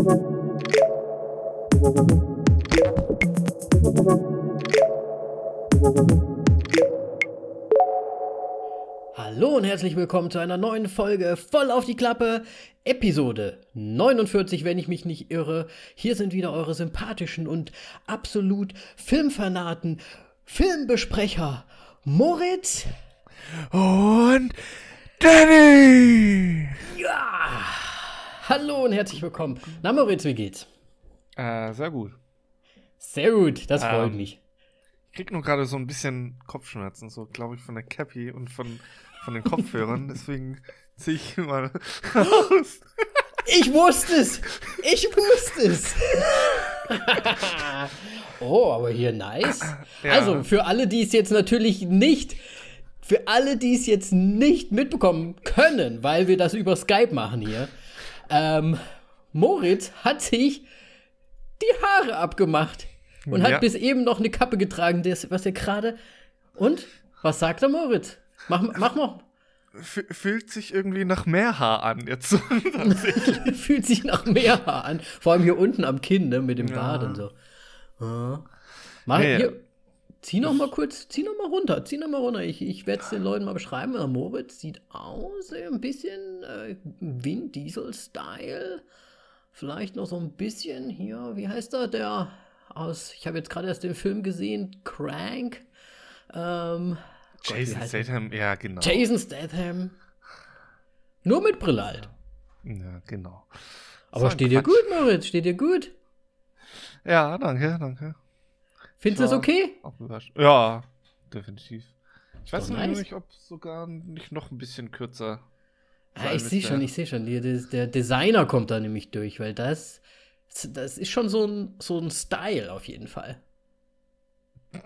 Hallo und herzlich willkommen zu einer neuen Folge voll auf die Klappe, Episode 49, wenn ich mich nicht irre. Hier sind wieder eure sympathischen und absolut Filmfanaten, Filmbesprecher Moritz Und Danny! Ja! Hallo und herzlich willkommen. Na Moritz, wie geht's? Äh, sehr gut. Sehr gut, das freut Ähm, mich. Ich krieg nur gerade so ein bisschen Kopfschmerzen, so glaube ich von der Cappy und von, von den Kopfhörern. Deswegen ziehe ich mal raus. Ich wusste es! Ich wusste es! oh, aber hier nice. Ja. Also, für alle, die es jetzt natürlich nicht, für alle, die es jetzt nicht mitbekommen können, weil wir das über Skype machen hier, ähm, Moritz hat sich die Haare abgemacht und Ja. hat bis eben noch eine Kappe getragen, das, was er gerade. Und? Was sagt der Moritz? Mach, mach mal. F fühlt sich irgendwie nach mehr Haar an jetzt. Fühlt sich nach mehr Haar an. Vor allem hier unten am Kinn, ne, mit dem Ja. Bart und so. Ja. Mach, Nee. hier, zieh noch mal kurz, zieh noch mal runter, zieh noch mal runter. Ich, ich werde es den Leuten mal beschreiben. Der Moritz sieht aus, äh, ein bisschen äh, Vin Diesel-Style. Vielleicht noch so ein bisschen hier, wie heißt er, der aus, ich habe jetzt gerade erst den Film gesehen, Crank. Ähm, Gott, Jason er? Statham, ja, genau. Jason Statham. Nur mit Brille halt. Ja, genau. Aber So steht dir gut, Moritz? Steht dir gut? Ja, danke, danke. Findest du es Ja. okay? Überrascht. Ja, definitiv. Ich weiß nur nice. nicht, ob sogar nicht noch ein bisschen kürzer. Ah, ich sehe schon, ich sehe schon. Der, der Designer kommt da nämlich durch, weil das, das ist schon so ein, so ein Style auf jeden Fall.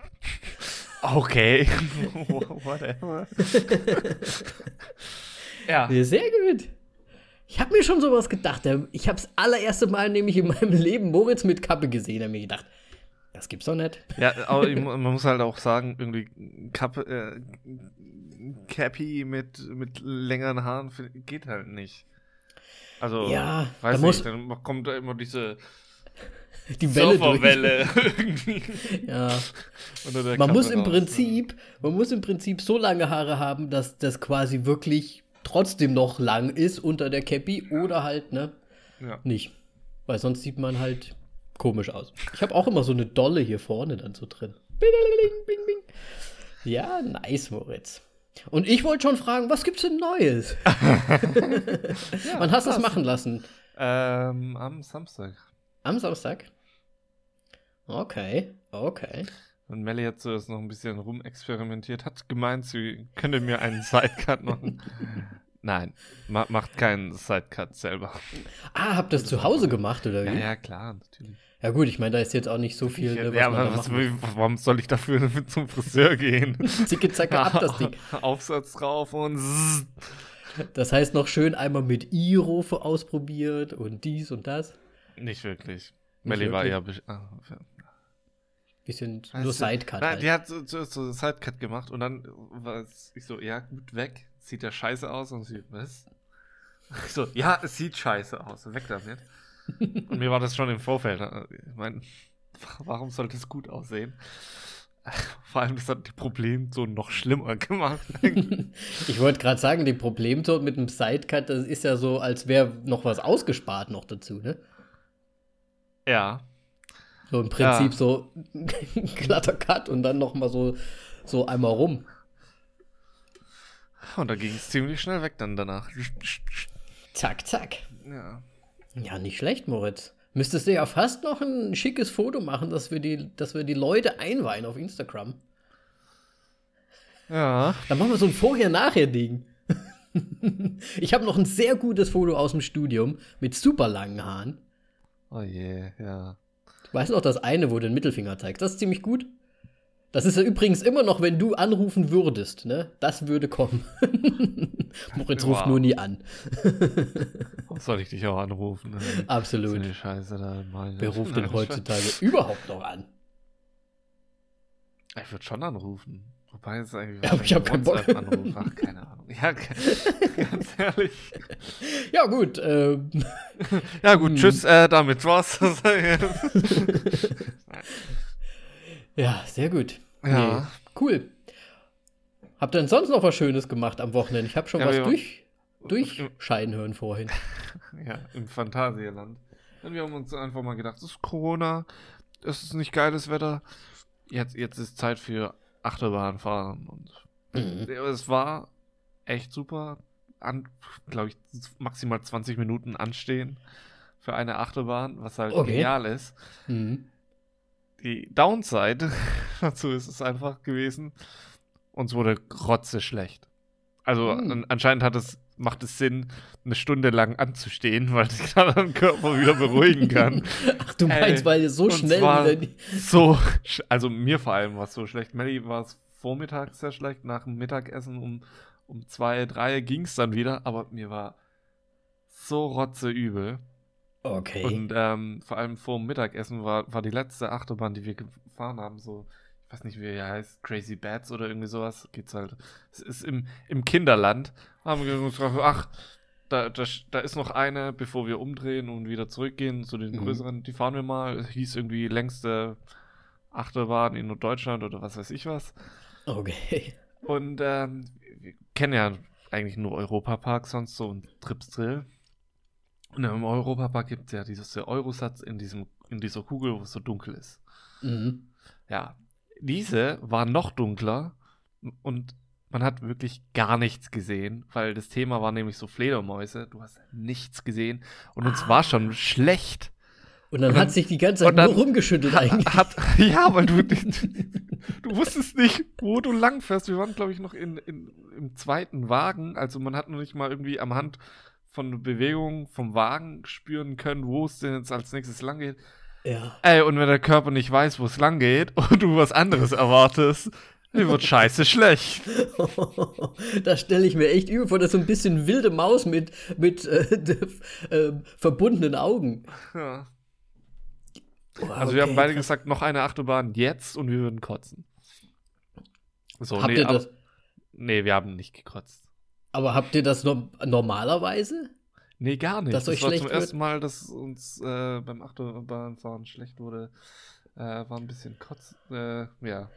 Okay. Whatever. ja. Sehr gut. Ich habe mir schon sowas gedacht. Ich habe das allererste Mal nämlich in meinem Leben Moritz mit Kappe gesehen. Da hab mir gedacht, das gibt's doch nicht. Ja, aber man muss halt auch sagen, irgendwie Kappe, äh, Cappy mit, mit längeren Haaren geht halt nicht. Also, Ja, weiß da nicht, dann kommt da immer diese Die Welle. Surferwelle irgendwie. Ja. Man Kappe muss im raus, Prinzip, man muss im Prinzip so lange Haare haben, dass das quasi wirklich trotzdem noch lang ist unter der Cappy oder halt, ne. Ja. nicht. Weil sonst sieht man halt komisch aus. Ich habe auch immer so eine Dolle hier vorne dann so drin. Bing, bing, bing. Ja, nice, Moritz. Und ich wollte schon fragen, was gibt's denn Neues? Wann hast du das machen lassen? Ähm, am Samstag. Am Samstag? Okay, okay. Und Melly hat zuerst noch ein bisschen rumexperimentiert, hat gemeint, sie könnte mir einen Sidecut machen. Nein, ma macht keinen Sidecut selber. Ah, habt ihr das zu Hause gemacht, oder Ja, wie? ja, klar, natürlich. Ja gut, ich meine, da ist jetzt auch nicht so viel, ne, was ja, aber was, warum soll ich dafür zum Friseur gehen? Zicke, zacke, ab das Ding. Aufsatz drauf und zzz. Das heißt noch schön einmal mit Iro ausprobiert und dies und das. Nicht wirklich. Melly war besch- ah, Bisschen weißt nur Sidecut Nein, halt. die hat so, so, so Sidecut gemacht und dann war es- ich so, ja, gut, weg. Sieht ja scheiße aus. Und sie, was? So, ja, es sieht scheiße aus. Weg damit. und mir war das schon im Vorfeld. äh, Ich meine, warum sollte es gut aussehen? Vor allem, das hat die Problem so noch schlimmer gemacht. Ich wollte gerade sagen, die Problemton mit dem Sidecut, das ist ja so, als wäre noch was ausgespart noch dazu, ne? ja. So im Prinzip Ja. so ein glatter Cut und dann noch mal so, so einmal rum. Und da ging es ziemlich schnell weg dann danach. Zack, zack. Ja. Ja, nicht schlecht, Moritz. Müsstest du ja fast noch ein schickes Foto machen, dass wir die, dass wir die Leute einweihen auf Instagram. Ja. Dann machen wir so ein Vorher-Nachher-Ding. ich habe noch ein sehr gutes Foto aus dem Studium mit super langen Haaren. Oh je, ja. Ich weiß noch das eine, wo du den Mittelfinger zeigst. Das ist ziemlich gut. Das ist ja übrigens immer noch, wenn du anrufen würdest, ne? Das würde kommen. Moritz ruft nur nie an. Soll ich dich auch anrufen? ne? So Absolut. eine Scheiße da mal. Wer ruft denn heutzutage überhaupt noch an? Ich würde schon anrufen. Wobei es eigentlich Ja, aber ich hab keinen Bock. WhatsApp-Anruf, Ach, keine Ahnung. Ja, ganz ehrlich. Ja, gut. ähm, Ja, gut, Hm. tschüss, äh, damit war's. ja, sehr gut. Ja. Nee, cool. Habt ihr denn sonst noch was Schönes gemacht am Wochenende? Ich habe schon Ja, was durch, durchscheiden hören vorhin. ja, im Phantasialand. Und wir haben uns einfach mal gedacht, es ist Corona, es ist nicht geiles Wetter. Jetzt, jetzt ist Zeit für Achterbahnfahren. Und Mhm. es war echt super. An, glaube ich, maximal 20 Minuten anstehen für eine Achterbahn, was halt Okay. genial ist. Mhm. Die Downside dazu ist es einfach gewesen, uns wurde grotze schlecht. Also Hm. an, anscheinend hat es, macht es Sinn, eine Stunde lang anzustehen, weil sich dann der Körper wieder beruhigen kann. Ach, du meinst, Ey, weil ihr so schnell die- so, also mir vor allem war es so schlecht. Melly war es vormittags sehr schlecht, nach dem Mittagessen um, um zwei, drei ging es dann wieder, aber mir war so rotzeübel. Okay. Und ähm, vor allem vor dem Mittagessen war, war die letzte Achterbahn, die wir gefahren haben, so, ich weiß nicht, wie er heißt, Crazy Bats oder irgendwie sowas, geht's halt. Es ist im, im Kinderland. Haben wir uns gedacht, ach, da, da, da ist noch eine, bevor wir umdrehen und wieder zurückgehen zu den Mhm. größeren, die fahren wir mal. Es hieß irgendwie längste Achterbahn in Deutschland oder was weiß ich was. okay. Und ähm, wir kennen ja eigentlich nur Europapark sonst so und Trips Drill. Und im Europapark gibt es ja dieses Eurosatz in, diesem, in dieser Kugel, wo es so dunkel ist. Mhm. Ja, diese war noch dunkler und man hat wirklich gar nichts gesehen, weil das Thema war nämlich so Fledermäuse. Du hast nichts gesehen und uns war schon schlecht. Und dann Und dann- hat sich die ganze Zeit nur rumgeschüttelt eigentlich. Hat, ja, weil du, du wusstest nicht, wo du lang fährst. Wir waren, glaube ich, noch in, in, im zweiten Wagen. Also man hat noch nicht mal irgendwie am Hand von der Bewegung vom Wagen spüren können, wo es denn jetzt als nächstes lang geht. Ja. Ey, und wenn der Körper nicht weiß, wo es lang geht und du was anderes erwartest, dann wird scheiße schlecht. da stelle ich mir echt übel vor, das ist so ein bisschen wilde Maus mit, mit äh, äh, verbundenen Augen. Ja. Oh, Also wir haben okay, beide krass. gesagt, noch eine Achterbahn jetzt und wir würden kotzen. So, Habt nee, ihr das, nee, wir haben nicht gekotzt. Aber habt ihr das no normalerweise? Nee, gar nicht. Dass das euch war schlecht zum ersten Mal, dass uns äh, beim Achterbahnfahren schlecht wurde. Äh, war ein bisschen kotz, äh, ja,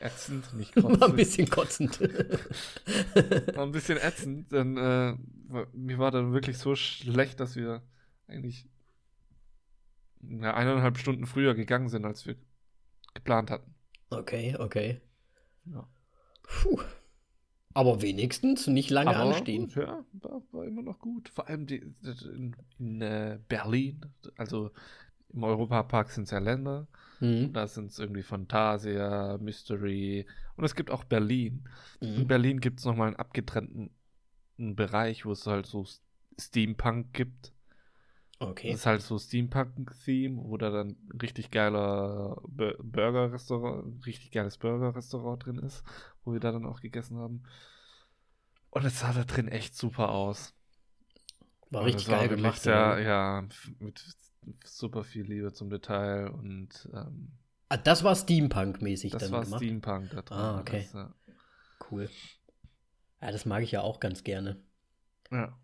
ätzend, nicht kotzend. War ein bisschen kotzend. war ein bisschen ätzend, denn äh, mir war dann wirklich so schlecht, dass wir eigentlich ja, eineinhalb Stunden früher gegangen sind, als wir geplant hatten. okay, okay. Ja. Puh. Aber wenigstens nicht lange Aber anstehen. gut, ja, war, immer noch gut. Vor allem die, in, in äh, Berlin, also im Europapark sind es ja Länder. Mhm. Da sind es irgendwie Fantasia, Mystery und es gibt auch Berlin. In Mhm. Berlin gibt es nochmal einen abgetrennten Bereich, wo es halt so Steampunk gibt. Okay. Das ist halt so Steampunk-Theme, wo da dann ein richtig geiler Bu- Burger-Restaurant, richtig geiles Burger-Restaurant drin ist, wo wir da dann auch gegessen haben. Und es sah da drin echt super aus. War Und richtig war geil gemacht. Sehr, ja, f- mit super viel Liebe zum Detail und ähm, Ah, das war Steampunk-mäßig das dann war gemacht. Steampunk da drin. Ah, okay. Das, ja. Cool. Ja, das mag ich ja auch ganz gerne. Ja.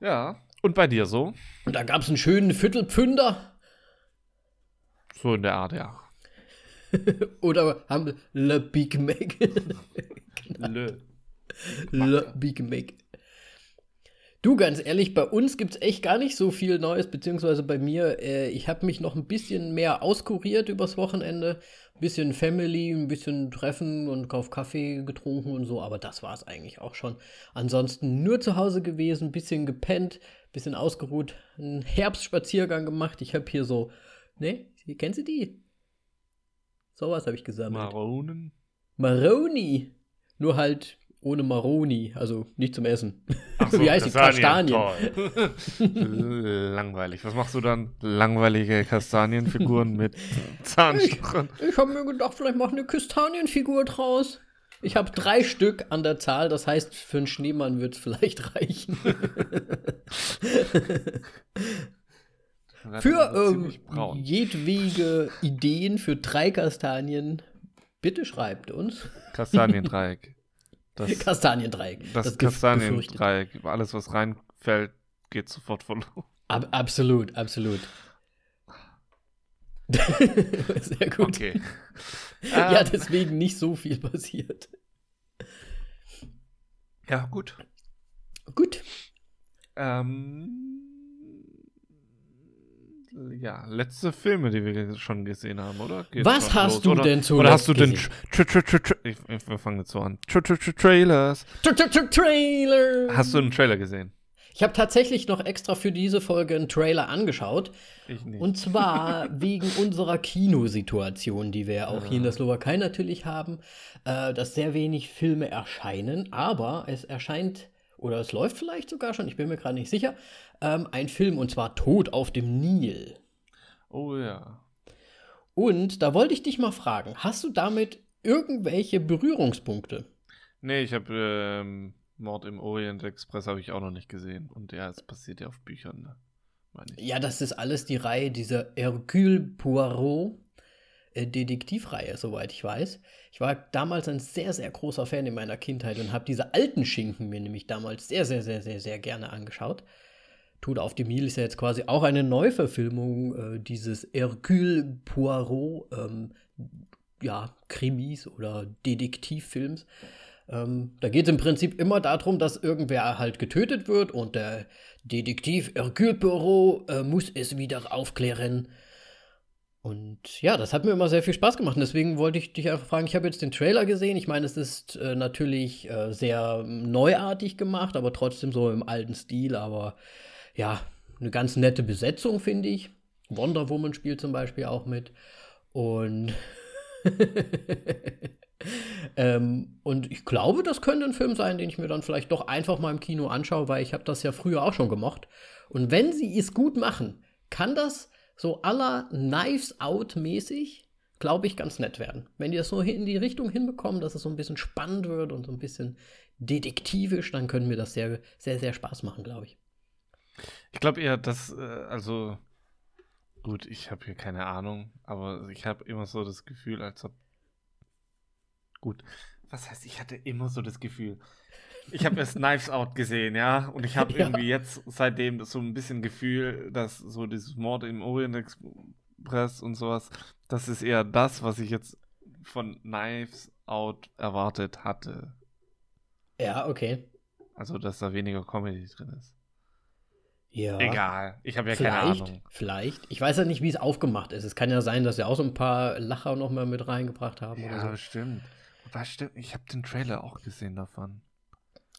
Ja. Und bei dir so? Und da gab es einen schönen Viertelpfünder. So in der Art, ja. Oder haben wir Le Big Mac. Lö. Le Big Mac. Du, ganz ehrlich, bei uns gibt es echt gar nicht so viel Neues, beziehungsweise bei mir, äh, ich habe mich noch ein bisschen mehr auskuriert übers Wochenende. Ein bisschen Family, ein bisschen Treffen und Kauf Kaffee getrunken und so, aber das war es eigentlich auch schon. Ansonsten nur zu Hause gewesen, ein bisschen gepennt, bisschen ausgeruht, einen Herbstspaziergang gemacht. Ich habe hier so, ne, kennst du die? Sowas habe ich gesammelt. Maronen. Maroni. Nur halt ohne Maroni, also nicht zum Essen. Ach so, Wie heißt die? Kastanien. Langweilig. Was machst du dann? Langweilige Kastanienfiguren mit Zahnstochern. Ich habe mir gedacht, vielleicht mach eine Kastanienfigur draus. Ich habe drei Stück an der Zahl, das heißt, für einen Schneemann wird es vielleicht reichen. Für ähm, jedwege Ideen für drei Kastanien Bitte schreibt uns. Kastaniendreieck. Das, Kastaniendreieck. Das, das Kastaniendreieck. Alles, was reinfällt, geht sofort verloren. Ab, absolut, absolut. Sehr gut. Okay. ja, ähm. deswegen nicht so viel passiert. Ja, gut. Gut. Ähm, ja, letzte Filme, die wir schon gesehen haben, oder? Geht's Was hast los? du oder, denn zuletzt Oder hast du den Tra Tra Tra ich, Wir fangen jetzt so an. Trailers. Trailer. Hast du einen Trailer gesehen? Ich habe tatsächlich noch extra für diese Folge einen Trailer angeschaut. Ich nicht. Und zwar wegen unserer Kinosituation, die wir auch ja. hier in der Slowakei natürlich haben, äh, dass sehr wenig Filme erscheinen, aber es erscheint oder es läuft vielleicht sogar schon, ich bin mir gerade nicht sicher, ähm, ein Film und zwar Tod auf dem Nil. Oh ja. Und da wollte ich dich mal fragen, hast du damit irgendwelche Berührungspunkte? Nee, ich habe ähm, Mord im Orient Express habe ich auch noch nicht gesehen. Und ja, es passiert ja auf Büchern, ne? Ja, das ist alles die Reihe dieser Hercule Poirot äh, Detektivreihe, soweit ich weiß. Ich war damals ein sehr, sehr großer Fan in meiner Kindheit und habe diese alten Schinken mir nämlich damals sehr, sehr, sehr, sehr, sehr gerne angeschaut. Tod auf dem Nil ist ja jetzt quasi auch eine Neuverfilmung äh, dieses Hercule Poirot ähm, ja, Krimis oder Detektivfilms. Ähm, da geht es im Prinzip immer darum, dass irgendwer halt getötet wird und der Detektiv Hercule Poirot äh, muss es wieder aufklären. Und ja, das hat mir immer sehr viel Spaß gemacht. Deswegen wollte ich dich einfach fragen, ich habe jetzt den Trailer gesehen. Ich meine, es ist äh, natürlich äh, sehr neuartig gemacht, aber trotzdem so im alten Stil. Aber ja, eine ganz nette Besetzung, finde ich. Wonder Woman spielt zum Beispiel auch mit. Und, ähm, und ich glaube, das könnte ein Film sein, den ich mir dann vielleicht doch einfach mal im Kino anschaue, weil ich habe das ja früher auch schon gemocht. Und wenn sie es gut machen, kann das so aller Knives Out mäßig, glaube ich, ganz nett werden. Wenn die das so in die Richtung hinbekommen, dass es so ein bisschen spannend wird und so ein bisschen detektivisch, dann können wir das sehr, sehr, sehr Spaß machen, glaube ich. Ich glaube eher, dass, äh, also, gut, ich habe hier keine Ahnung, aber ich habe immer so das Gefühl, als ob, gut, was heißt, ich hatte immer so das Gefühl, ich habe erst Knives Out gesehen, ja. Und ich habe ja. irgendwie jetzt seitdem so ein bisschen Gefühl, dass so dieses Mord im Orient Express und sowas, das ist eher das, was ich jetzt von Knives Out erwartet hatte. Ja, okay. Also, dass da weniger Comedy drin ist. Ja. Egal. Ich habe ja keine Ahnung. Vielleicht. Ich weiß ja nicht, wie es aufgemacht ist. Es kann ja sein, dass sie auch so ein paar Lacher noch mal mit reingebracht haben ja, oder so. stimmt. Was stimmt? Ich habe den Trailer auch gesehen davon.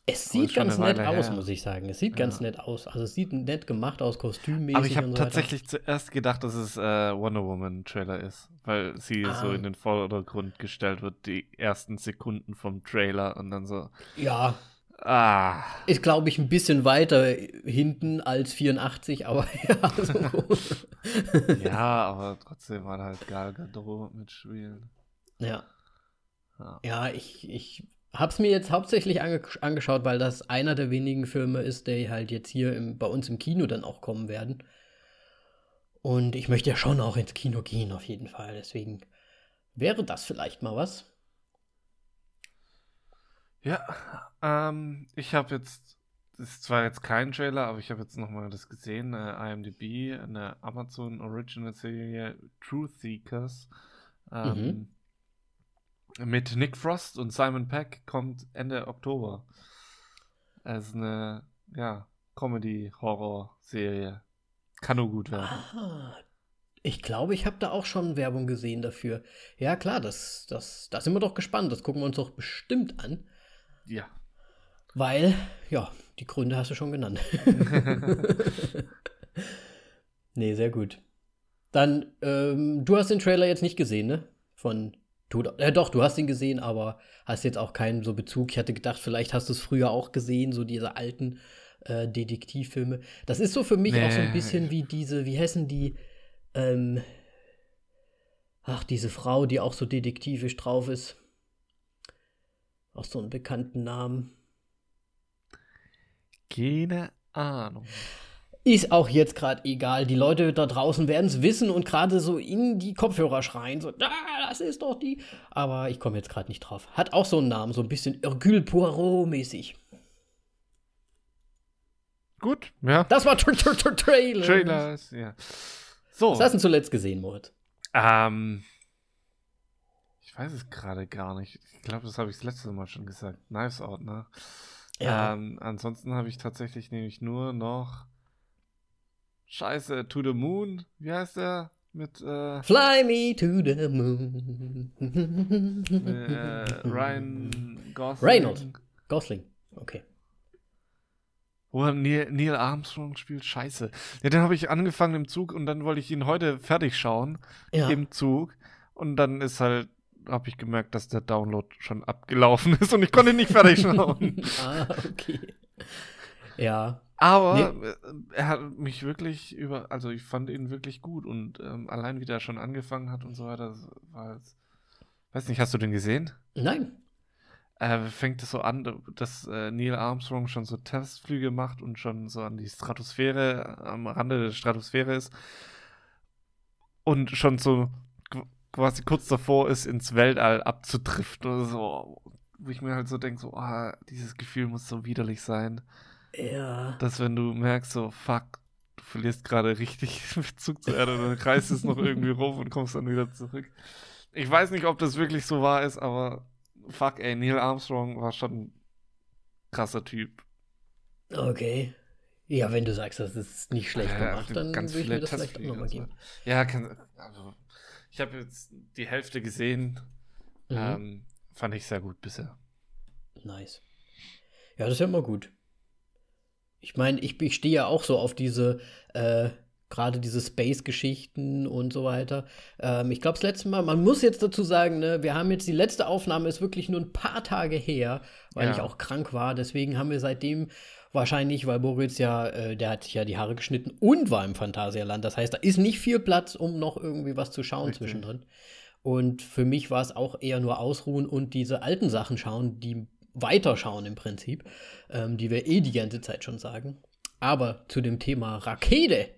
Es sieht ganz nett aus, her. muss ich sagen. Es sieht ja. ganz nett aus. Also es sieht nett gemacht aus, kostümmäßig. Aber ich habe so tatsächlich zuerst gedacht, dass es äh, Wonder Woman Trailer ist, weil sie ah. so in den Vordergrund gestellt wird, die ersten Sekunden vom Trailer und dann so. Ja. Ah. Ist, glaube ich, ein bisschen weiter hinten als 84, aber ja. So. ja, aber trotzdem war halt Gal Gadot mitspielen. Ja. Ja, ja ich, ich Hab's mir jetzt hauptsächlich ange angeschaut, weil das einer der wenigen Filme ist, die halt jetzt hier im, bei uns im Kino dann auch kommen werden. Und ich möchte ja schon auch ins Kino gehen, auf jeden Fall. Deswegen wäre das vielleicht mal was. Ja, ähm, ich habe jetzt, das ist zwar jetzt kein Trailer, aber ich habe jetzt nochmal das gesehen, äh, IMDb, eine Amazon Original Serie Truth Seekers. Ähm, mhm mit Nick Frost und Simon Peck kommt Ende Oktober. Es ist eine, ja, Comedy-Horror-Serie. Kann nur gut werden. Ah, ich glaube, ich habe da auch schon Werbung gesehen dafür. Ja, klar, das, das, da sind wir doch gespannt. Das gucken wir uns doch bestimmt an. Ja. Weil, ja, die Gründe hast du schon genannt. nee, sehr gut. Dann, ähm, du hast den Trailer jetzt nicht gesehen, ne? Von Du, äh, doch, du hast ihn gesehen, aber hast jetzt auch keinen so Bezug. Ich hatte gedacht, vielleicht hast du es früher auch gesehen, so diese alten äh, Detektivfilme. Das ist so für mich nee. auch so ein bisschen wie diese, wie heißen die, ähm, ach, diese Frau, die auch so detektivisch drauf ist. Auch so einen bekannten Namen. Keine Ahnung. Ist auch jetzt gerade egal. Die Leute da draußen werden es wissen und gerade so in die Kopfhörer schreien. So, ah, das ist doch die. Aber ich komme jetzt gerade nicht drauf. Hat auch so einen Namen, so ein bisschen Hercule Poirot-mäßig. Gut, ja. Das war Tra Tra Tra Trailer. Trailers, ja. So. Was hast du denn zuletzt gesehen, Moritz? Ähm, ich weiß es gerade gar nicht. Ich glaube, das habe ich das letzte Mal schon gesagt. Knives Out, ne? Ja. Ähm, ansonsten habe ich tatsächlich nämlich nur noch Scheiße, To the Moon. Wie heißt der? Mit äh, Fly me to the moon. äh, Ryan Gosling. Reynolds. Gosling. Okay. Wo er Neil, Neil Armstrong spielt. Scheiße. Ja, den habe ich angefangen im Zug und dann wollte ich ihn heute fertig schauen. Ja. Im Zug. Und dann ist halt, habe ich gemerkt, dass der Download schon abgelaufen ist und ich konnte ihn nicht fertig schauen. ah, okay. Ja. Aber äh, er hat mich wirklich über, also ich fand ihn wirklich gut und ähm, allein wie der schon angefangen hat und so weiter, war jetzt, weiß nicht, hast du den gesehen? Nein. Äh, fängt es so an, dass äh, Neil Armstrong schon so Testflüge macht und schon so an die Stratosphäre, am Rande der Stratosphäre ist und schon so qu- quasi kurz davor ist, ins Weltall abzudriften oder so, wo ich mir halt so denke, so, ah, dieses Gefühl muss so widerlich sein. Ja. dass wenn du merkst, so, fuck, du verlierst gerade richtig Bezug zur Erde, dann kreist es noch irgendwie rum und kommst dann wieder zurück. Ich weiß nicht, ob das wirklich so wahr ist, aber fuck, ey, Neil Armstrong war schon ein krasser Typ. Okay. Ja, wenn du sagst, das ist nicht schlecht Ja, gemacht, dann ganz würde ich mir das vielleicht auch nochmal so geben. weiter. Ja, kann, also, ich habe jetzt die Hälfte gesehen. Mhm. Ähm, fand ich sehr gut bisher. Nice. Ja, das ist ja immer gut. Ich meine, ich, ich stehe ja auch so auf diese, äh, gerade diese Space-Geschichten und so weiter. Ähm, ich glaube, das letzte Mal, man muss jetzt dazu sagen, ne, wir haben jetzt die letzte Aufnahme ist wirklich nur ein paar Tage her, weil Ja. ich auch krank war. Deswegen haben wir seitdem wahrscheinlich, weil Moritz ja, äh, der hat sich ja die Haare geschnitten und war im Phantasialand. Das heißt, da ist nicht viel Platz, um noch irgendwie was zu schauen Richtig. zwischendrin. Und für mich war es auch eher nur ausruhen und diese alten Sachen schauen, die weiterschauen im Prinzip, ähm, die wir eh die ganze Zeit schon sagen. Aber zu dem Thema Rakete.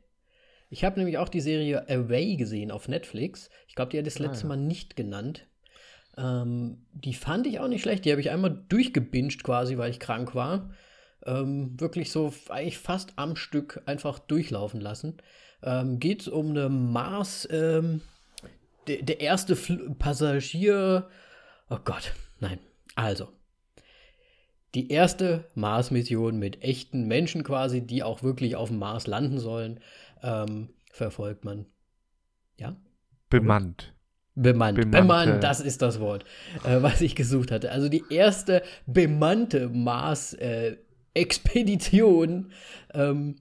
Ich habe nämlich auch die Serie Away gesehen auf Netflix. Ich glaube, die hat das Ah, letzte ja. Mal nicht genannt. Ähm, die fand ich auch nicht schlecht. Die habe ich einmal durchgebinged quasi, weil ich krank war. Ähm, wirklich so eigentlich fast am Stück einfach durchlaufen lassen. Ähm, Geht um eine Mars, ähm, der, der erste Fl Passagier. Oh Gott, nein. Also. Die erste Mars-Mission mit echten Menschen quasi, die auch wirklich auf dem Mars landen sollen, ähm, verfolgt man. Ja? Bemannt. Bemannt. Bemannte. Bemannt, das ist das Wort, äh, was ich gesucht hatte. Also die erste bemannte Mars-Expedition. ähm,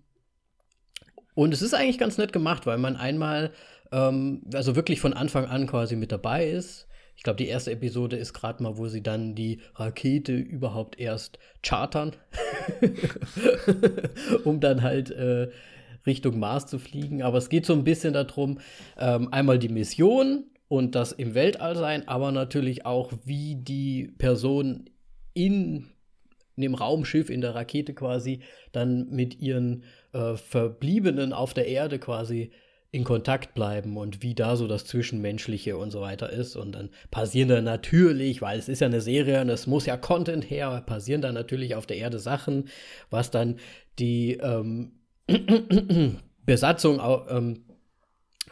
und es ist eigentlich ganz nett gemacht, weil man einmal, ähm, also wirklich von Anfang an quasi mit dabei ist. Ich glaube, die erste Episode ist gerade mal, wo sie dann die Rakete überhaupt erst chartern, um dann halt äh, Richtung Mars zu fliegen. Aber es geht so ein bisschen darum, ähm, einmal die Mission und das im Weltall sein, aber natürlich auch, wie die Person in dem Raumschiff, in der Rakete quasi, dann mit ihren äh, Verbliebenen auf der Erde quasi in Kontakt bleiben und wie da so das Zwischenmenschliche und so weiter ist. Und dann passieren da natürlich, weil es ist ja eine Serie und es muss ja Content her, passieren da natürlich auf der Erde Sachen, was dann die ähm, Besatzung ähm,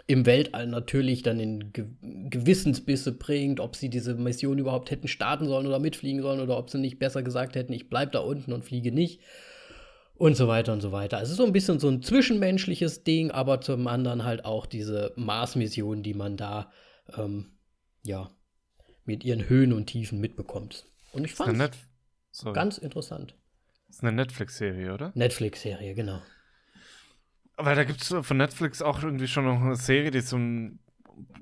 im Weltall natürlich dann in Ge Gewissensbisse bringt, ob sie diese Mission überhaupt hätten starten sollen oder mitfliegen sollen oder ob sie nicht besser gesagt hätten, ich bleib da unten und fliege nicht und so weiter und so weiter. Also so ein bisschen so ein zwischenmenschliches Ding, aber zum anderen halt auch diese Mars-Mission, die man da ähm, ja mit ihren Höhen und Tiefen mitbekommt. Und ich fand Sorry. ganz interessant. ist eine Netflix-Serie, oder? Netflix-Serie, genau. Aber da gibt es von Netflix auch irgendwie schon noch eine Serie, die so ein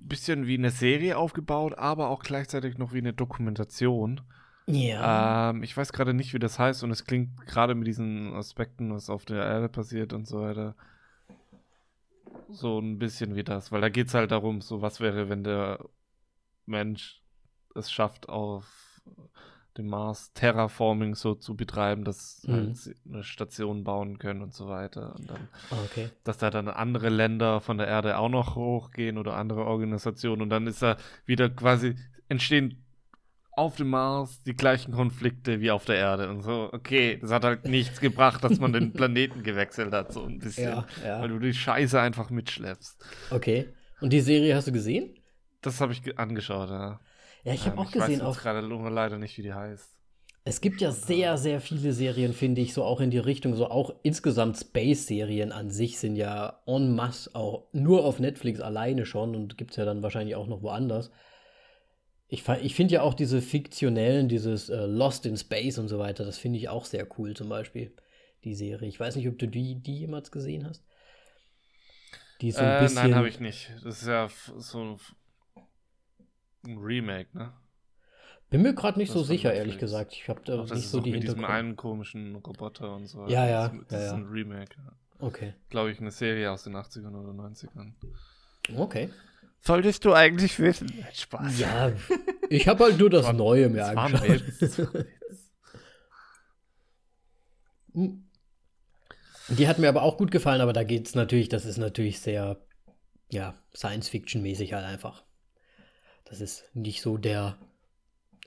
bisschen wie eine Serie aufgebaut, aber auch gleichzeitig noch wie eine Dokumentation. Ja. Ähm, ich weiß gerade nicht, wie das heißt und es klingt gerade mit diesen Aspekten, was auf der Erde passiert und so weiter, so ein bisschen wie das, weil da geht es halt darum, so was wäre, wenn der Mensch es schafft, auf dem Mars Terraforming so zu betreiben, dass Mhm. halt sie eine Station bauen können und so weiter. Und dann, Okay. dass da dann andere Länder von der Erde auch noch hochgehen oder andere Organisationen. Und dann ist da wieder quasi, entstehen auf dem Mars die gleichen Konflikte wie auf der Erde. Und so, okay, das hat halt nichts gebracht, dass man den Planeten gewechselt hat, so ein bisschen. Ja, ja. Weil du die Scheiße einfach mitschleppst. Okay. Und die Serie hast du gesehen? Das habe ich ge- angeschaut, ja. Ja, ich habe Ähm, auch gesehen weiß auf jetzt gerade leider nicht, wie die heißt. Es gibt ja sehr, sehr viele Serien, finde ich, so auch in die Richtung, so auch insgesamt Space-Serien an sich sind ja en masse auch nur auf Netflix alleine schon und gibt es ja dann wahrscheinlich auch noch woanders. Ich, ich finde ja auch diese fiktionellen, dieses äh, Lost in Space und so weiter, das finde ich auch sehr cool, zum Beispiel, die Serie. Ich weiß nicht, ob du die, die jemals gesehen hast. Die ist so ein äh, bisschen. nein, habe ich nicht. Das ist ja so ein Remake, ne? Bin mir gerade nicht Das so sicher, Netflix. ehrlich gesagt. Ich habe da das nicht ist so die mit diesem einen komischen Roboter und so. Ja, ja, Das, ist- das ja, ist ja. ein Remake. Okay. Glaube ich, eine Serie aus den 80ern oder 90ern. Okay. Solltest du eigentlich wissen. Spaß. Ja, ich habe halt nur das war- Neue mir Das angeschaut. Das. Die hat mir aber auch gut gefallen, aber da geht es natürlich, das ist natürlich sehr, ja, Science-Fiction-mäßig halt einfach. Das ist nicht so der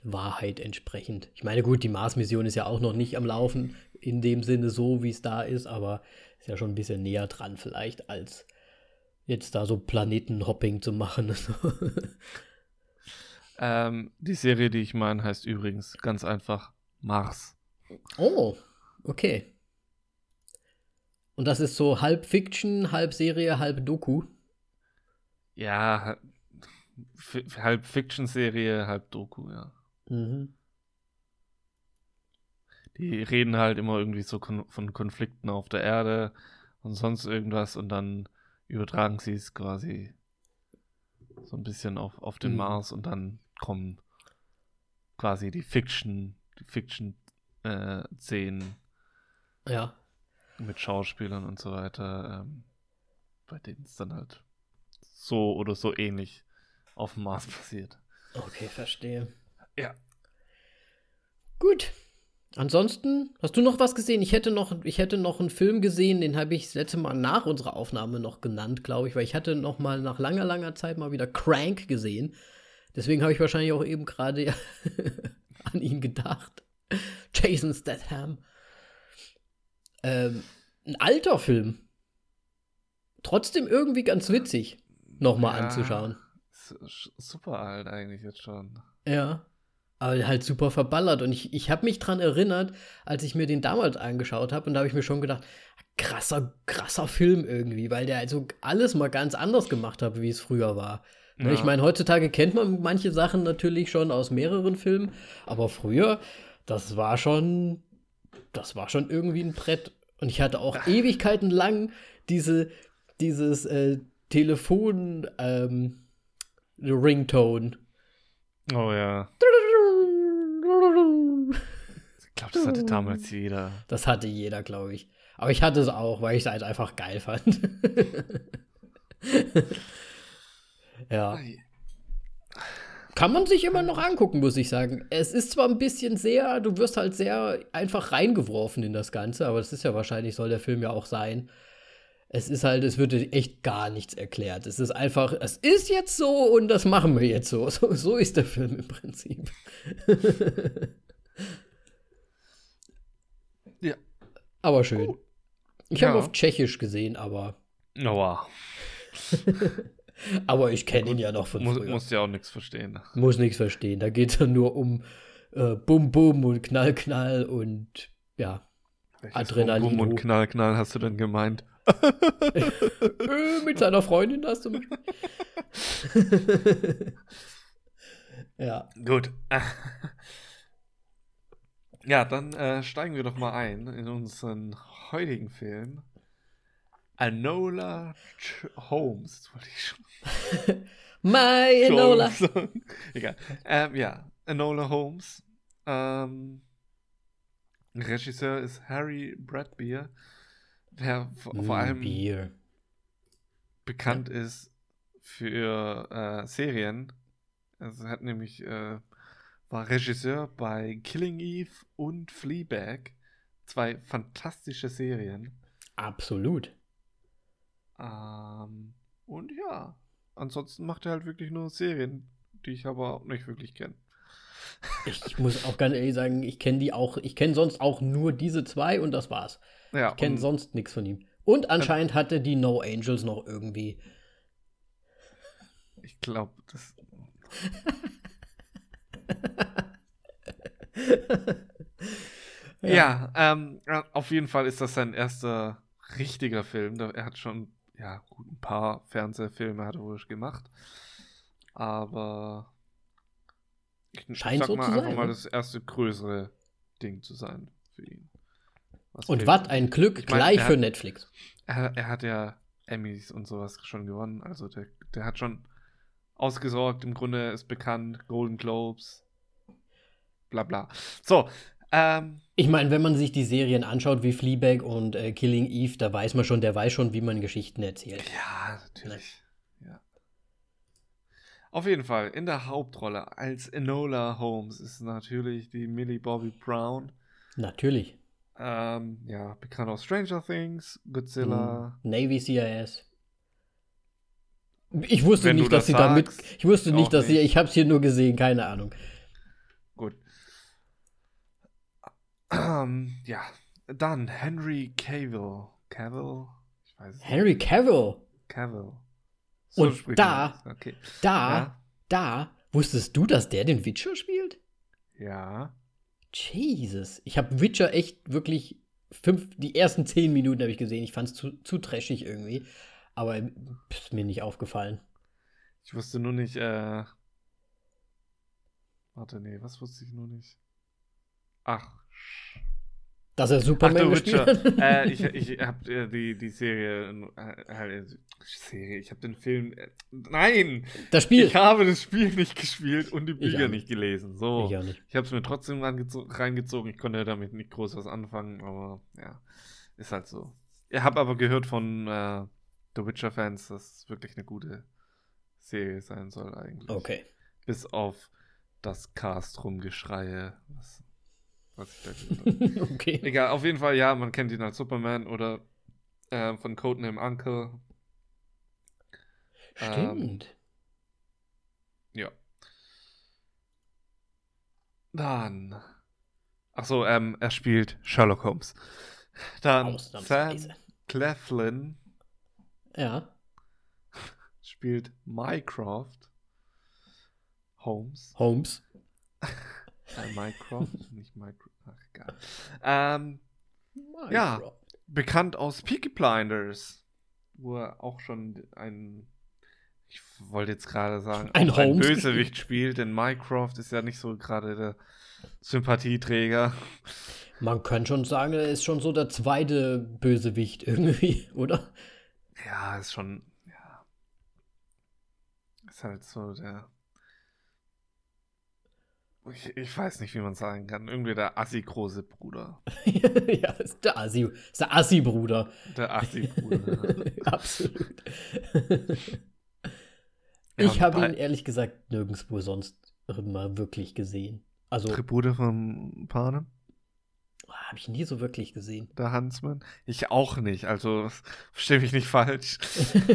Wahrheit entsprechend. Ich meine, gut, die Mars-Mission ist ja auch noch nicht am Laufen, in dem Sinne so, wie es da ist, aber ist ja schon ein bisschen näher dran vielleicht, als jetzt da so Planetenhopping zu machen. ähm, die Serie, die ich meine, heißt übrigens ganz einfach Mars. oh, okay. Und das ist so halb Fiction, halb Serie, halb Doku. Ja, halb Fiction-Serie, halb Doku, ja. Mhm. Die reden halt immer irgendwie so kon von Konflikten auf der Erde und sonst irgendwas und dann übertragen sie es quasi so ein bisschen auf, auf den Mhm. Mars und dann kommen quasi die Fiction, die Fiction-Szenen Ja. mit Schauspielern und so weiter, ähm, bei denen es dann halt so oder so ähnlich auf dem Mars passiert. Okay, verstehe. Ja. Gut. Ansonsten, hast du noch was gesehen? Ich hätte noch, ich hätte noch einen Film gesehen, den habe ich das letzte Mal nach unserer Aufnahme noch genannt, glaube ich, weil ich hatte noch mal nach langer, langer Zeit mal wieder Crank gesehen. Deswegen habe ich wahrscheinlich auch eben gerade an ihn gedacht. Jason Statham. Ähm, ein alter Film. Trotzdem irgendwie ganz witzig, nochmal Ja, anzuschauen. Super alt eigentlich jetzt schon. Ja. Aber halt super verballert. Und ich, ich habe mich dran erinnert, als ich mir den damals angeschaut habe, und da habe ich mir schon gedacht, krasser, krasser Film irgendwie, weil der also alles mal ganz anders gemacht hat, wie es früher war. Ne, Ja. Ich meine, heutzutage kennt man manche Sachen natürlich schon aus mehreren Filmen, aber früher, das war schon, das war schon irgendwie ein Brett. Und ich hatte auch Ewigkeiten lang diese, dieses äh, Telefon, ähm, Ringtone. Oh ja. Ich glaube, das hatte damals jeder. Das hatte jeder, glaube ich. Aber ich hatte es auch, weil ich es halt einfach geil fand. ja. Kann man sich immer noch angucken, muss ich sagen. Es ist zwar ein bisschen sehr, du wirst halt sehr einfach reingeworfen in das Ganze, aber das ist ja wahrscheinlich, soll der Film ja auch sein. Es ist halt, es wird dir echt gar nichts erklärt. Es ist einfach, es ist jetzt so und das machen wir jetzt so. So, so ist der Film im Prinzip. Ja. Aber schön. Ich habe Ja. auf Tschechisch gesehen, aber, wow. aber ich kenne ihn ja noch von Muss, früher. musst ja auch nichts verstehen. Muss nichts verstehen. Da geht es ja nur um äh, Bum Bum und Knall Knall und ja, Welches Adrenalin Bum, Bum und. Knall, Knall hast du denn gemeint? äh, mit seiner Freundin zum Beispiel. ja. Gut. Ja, dann äh, steigen wir doch mal ein in unseren heutigen Film. Anola Ch Holmes. Das wollte ich schon. My Enola. Egal. Ähm, ja, Enola Holmes. Ähm, Regisseur ist Harry Bradbeer, der vor, vor allem Bier. bekannt ist für äh, Serien. Also er hat nämlich, äh, war Regisseur bei Killing Eve und Fleabag. Zwei fantastische Serien. Absolut. Ähm, und ja, ansonsten macht er halt wirklich nur Serien, die ich aber auch nicht wirklich kenne. Ich muss auch ganz ehrlich sagen, ich kenne die auch, ich kenne sonst auch nur diese zwei und das war's. Ja, Ich kenne sonst nichts von ihm. Und anscheinend hatte die No Angels noch irgendwie. Ich glaube, das. ja, ähm, ja, auf jeden Fall ist das sein erster richtiger Film. Er hat schon, ja, gut, ein paar Fernsehfilme hat er wohl gemacht. Aber ich Scheint sag so mal zu einfach sein, mal ne? das erste größere Ding zu sein für ihn. Was Und was ein Glück Ich mein, gleich er für hat- Netflix. Er, er hat ja Emmys und sowas schon gewonnen. Also der, der hat schon ausgesorgt. Im Grunde ist bekannt. Golden Globes. Bla bla. So. Ähm, Ich meine, wenn man sich die Serien anschaut wie Fleabag und äh, Killing Eve, da weiß man schon, der weiß schon, wie man Geschichten erzählt. ja, natürlich. Ja. Auf jeden Fall. In der Hauptrolle als Enola Holmes ist natürlich die Millie Bobby Brown. Natürlich. Ähm, ja, bekannt aus Stranger Things, Godzilla. Hm, Navy CIS. Ich wusste Wenn nicht, dass das sie da mit. sagst, Ich wusste nicht, dass sie. nicht. Ich habe es hier nur gesehen, keine Ahnung. Gut. Ähm, ja, dann Henry Cavill. Cavill? Ich weiß nicht. Henry Cavill. Cavill. Und spricht da-. Okay. Da, Ja. da. Wusstest du, dass der den Witcher spielt? Ja. Jesus. Ich habe Witcher echt wirklich fünf, die ersten zehn Minuten habe ich gesehen. Ich fand es zu, zu trashig irgendwie. Aber ist mir nicht aufgefallen. Ich wusste nur nicht, äh. Warte, nee, was wusste ich nur nicht? Ach. Dass er Ach, Superman der gespielt hat. äh, ich ich habe äh, die, die Serie. Äh, halt, Serie, ich habe den Film. Äh, nein! das Spiel. Ich habe das Spiel nicht gespielt und die Bücher nicht gelesen. So. Ich auch nicht. Ich habe es mir trotzdem reingezogen. Ich konnte damit nicht groß was anfangen, aber ja, ist halt so. Ich habe aber gehört von äh, The Witcher-Fans, dass es wirklich eine gute Serie sein soll eigentlich. Okay. Bis auf das Cast-Rumgeschreie, was, was ich da gehört habe. okay. Egal, auf jeden Fall, ja, man kennt ihn als Superman oder äh, von Codename Uncle. Ähm, Stimmt. Ja. Dann. Ach so, ähm, er spielt Sherlock Holmes. Dann Sam Ausnahmsweise. Ja. spielt Mycroft Holmes. Holmes. Mycroft, nicht Mycroft. Ach, egal. Ähm, Ja. bekannt aus Peaky Blinders, wo er auch schon ein, ich wollte jetzt gerade sagen, Ein ein Bösewicht spielt, denn Mycroft ist ja nicht so gerade der Sympathieträger. Man kann schon sagen, er ist schon so der zweite Bösewicht irgendwie, oder? Ja, ist schon, ja. Ist halt so der. Ich, ich weiß nicht, wie man sagen kann. Irgendwie der assi-große Bruder. ja, ist der Assi. Ist der Assi-Bruder. Der assi-Bruder. Absolut. Ja, ich habe ihn ehrlich gesagt nirgendwo sonst mal wirklich gesehen. Also Tribute von Panem? Habe ich nie so wirklich gesehen. Der Huntsman? Ich auch nicht, also verstehe mich nicht falsch.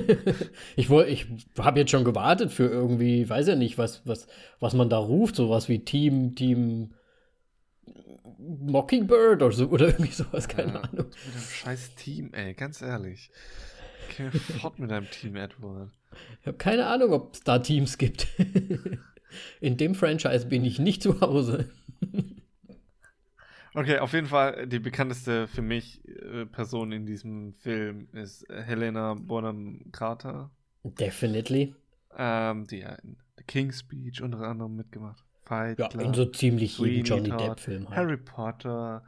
ich woll- ich habe jetzt schon gewartet für irgendwie, weiß ja nicht, was, was, was man da ruft, sowas wie Team, Team Mockingbird oder so oder irgendwie sowas, keine Ja, Ahnung. Mit dem scheiß Team, ey, ganz ehrlich. Mir fort mit deinem Team, Edward. Ich habe keine Ahnung, ob es da Teams gibt. In dem Franchise bin ich nicht zu Hause. Okay, auf jeden Fall die bekannteste für mich äh, Person in diesem Film ist äh, Helena Bonham Carter, Definitely. ähm, die ja in The King's Speech unter anderem mitgemacht. Fight Ja, Club, in so ziemlich jedem Johnny Depp-Film halt. Harry Potter.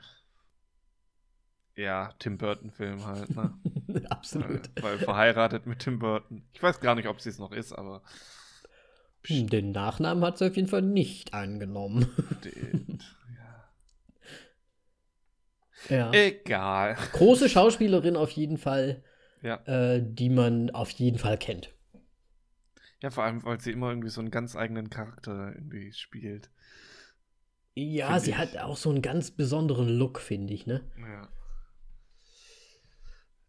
Ja, Tim Burton-Film halt, ne? Absolut. Äh, Weil verheiratet mit Tim Burton. Ich weiß gar nicht, ob sie es noch ist, aber. Hm, Den Nachnamen hat sie auf jeden Fall nicht angenommen. Den, ja. Egal. Große Schauspielerin auf jeden Fall, Ja. äh, die man auf jeden Fall kennt. ja, vor allem, weil sie immer irgendwie so einen ganz eigenen Charakter irgendwie spielt. Ja, sie ich. hat auch so einen ganz besonderen Look, finde ich, ne? Ja.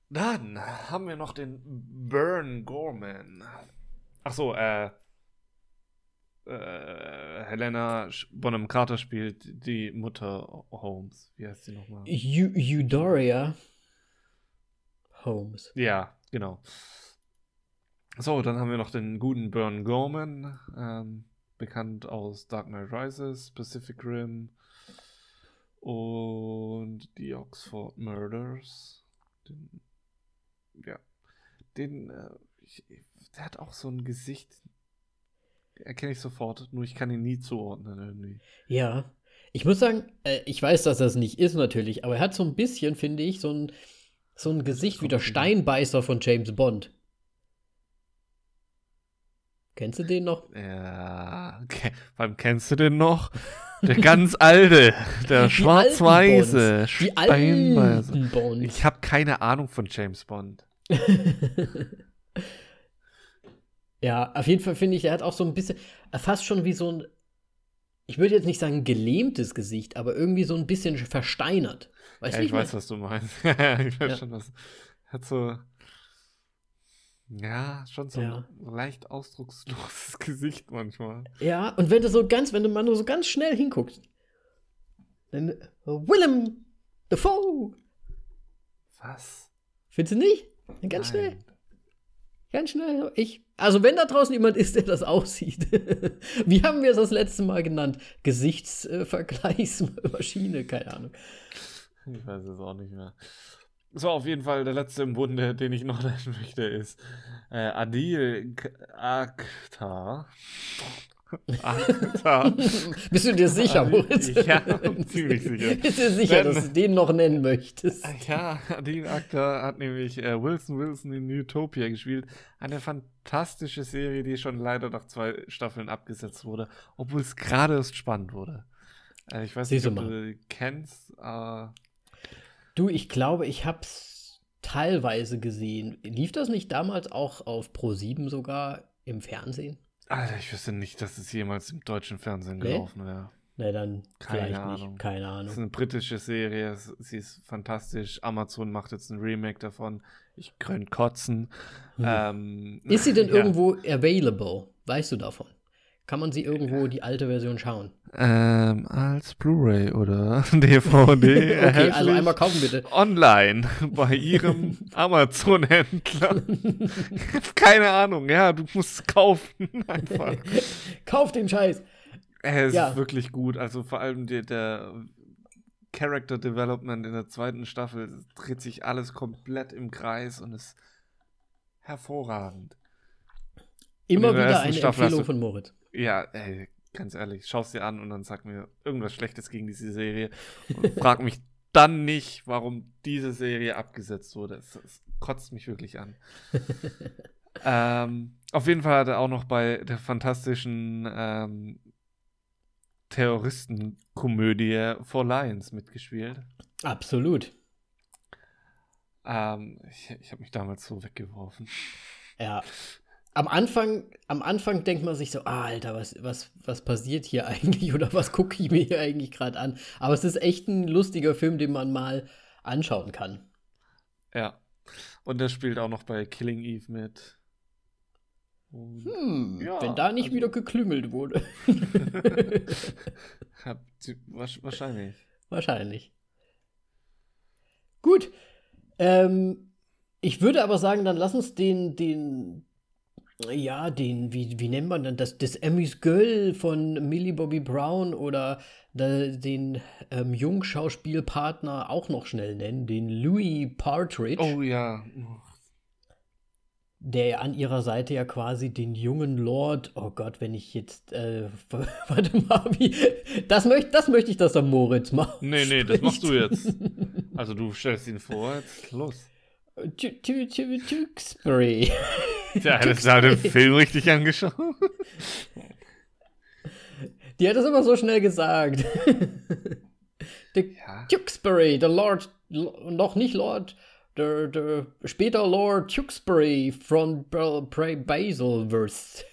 Dann haben wir noch den Burn Gorman. Ach so, äh, äh, Helena Bonham Carter spielt die Mutter Holmes. Wie heißt sie nochmal? Eu Eudoria Holmes. Ja, genau. So, dann haben wir noch den guten Burn Gorman, ähm, bekannt aus Dark Knight Rises, Pacific Rim und die Oxford Murders. Den, ja, den, äh, ich, der hat auch so ein Gesicht, erkenne ich sofort, nur ich kann ihn nie zuordnen irgendwie. Ja. Ich muss sagen, äh, ich weiß, dass das nicht ist natürlich, aber er hat so ein bisschen, finde ich, so ein, so ein Gesicht wie der. Steinbeißer von James Bond. Kennst du den noch? Ja, okay. Wann kennst du den noch? Der ganz alte, der schwarz-weiße Steinbeißer. Ich habe keine Ahnung von James Bond. ja, auf jeden Fall finde ich, er hat auch so ein bisschen, äh, fast schon wie so ein, ich würde jetzt nicht sagen gelähmtes Gesicht, aber irgendwie so ein bisschen versteinert. Weißt Ja, ich weiß, meine? was du meinst. Ja, ich weiß Ja. schon, was. Hat so. Ja, schon so Ja. ein leicht ausdrucksloses Gesicht manchmal. Ja, und wenn du so ganz, wenn du mal nur so ganz schnell hinguckst, dann Willem Dafoe. Was? Findest du nicht? Ganz schnell, Nein. Ganz schnell. Ich, also wenn da draußen jemand ist, der das aussieht. Wie haben wir es das letzte Mal genannt? Gesichtsvergleichsmaschine, keine Ahnung. Ich weiß es auch nicht mehr. So, auf jeden Fall der letzte im Bunde, den ich noch nennen möchte, ist äh, Adil Akhtar. Akhtar. Bist du dir sicher, Moritz? Ja, ziemlich sicher. Bist du dir sicher, Wenn- dass du den noch nennen möchtest? Ja, Adil Akhtar hat nämlich äh, Wilson Wilson in Utopia gespielt. Eine fantastische Serie, die schon leider nach zwei Staffeln abgesetzt wurde, obwohl es gerade erst spannend wurde. Äh, ich weiß Siehst nicht, du ob du die kennst. Äh, Du, ich glaube, ich hab's teilweise gesehen. Lief das nicht damals auch auf Pro7 sogar im Fernsehen? Alter, ich wüsste nicht, dass es jemals im deutschen Fernsehen Nee? gelaufen wäre. Na, dann Keine Ahnung. nicht. Keine Das ist Ahnung. eine britische Serie, es- sie ist fantastisch. Amazon macht jetzt ein Remake davon. Ich könnte kotzen. Hm. Ähm, Ist sie denn ja. irgendwo available? Weißt du davon? Kann man sie irgendwo die alte Version schauen? Ähm, als Blu-ray oder DVD Okay, also einmal kaufen bitte. online bei ihrem Amazon-Händler. Keine Ahnung, ja, du musst es kaufen einfach. Kauf den Scheiß. Er ist Ja. wirklich gut, also vor allem der, der Character Development in der zweiten Staffel es dreht sich alles komplett im Kreis und ist hervorragend. Immer wieder eine Staffel Empfehlung von Moritz. Ja, ey, ganz ehrlich, schau's dir an und dann sag mir irgendwas Schlechtes gegen diese Serie und frag mich dann nicht, warum diese Serie abgesetzt wurde. Es, es kotzt mich wirklich an. ähm, auf jeden Fall hat er auch noch bei der fantastischen ähm, Terroristenkomödie For Lions mitgespielt. Absolut. Ähm, ich ich habe mich damals so weggeworfen. Ja. Am Anfang, am Anfang denkt man sich so, ah, Alter, was, was, was passiert hier eigentlich oder was gucke ich mir hier eigentlich gerade an? Aber es ist echt ein lustiger Film, den man mal anschauen kann. Ja. Und er spielt auch noch bei Killing Eve mit. Und Hm, Ja, wenn da nicht also- wieder geklüngelt wurde. wahrscheinlich. Wahrscheinlich. Gut. Ähm, ich würde aber sagen, dann lass uns den, den, ja, den, wie, wie nennt man denn das, das Emmys Girl von Millie Bobby Brown oder den ähm, Jungschauspielpartner auch noch schnell nennen, den Louis Partridge, Oh ja. der an ihrer Seite ja quasi den jungen Lord, oh Gott, wenn ich jetzt, äh, warte mal, wie, das möchte das möchte ich, dass der Moritz macht. Nee, nee, das machst du jetzt. Also du stellst ihn vor, jetzt los. Tü- tü- tü- Tewkesbury. Ja, das hat den Film richtig angeschaut. Die hat das immer so schnell gesagt. der Ja. Tewkesbury, der Lord, noch nicht Lord, der, der später Lord Tewkesbury von Bra- Bra- Basilverse.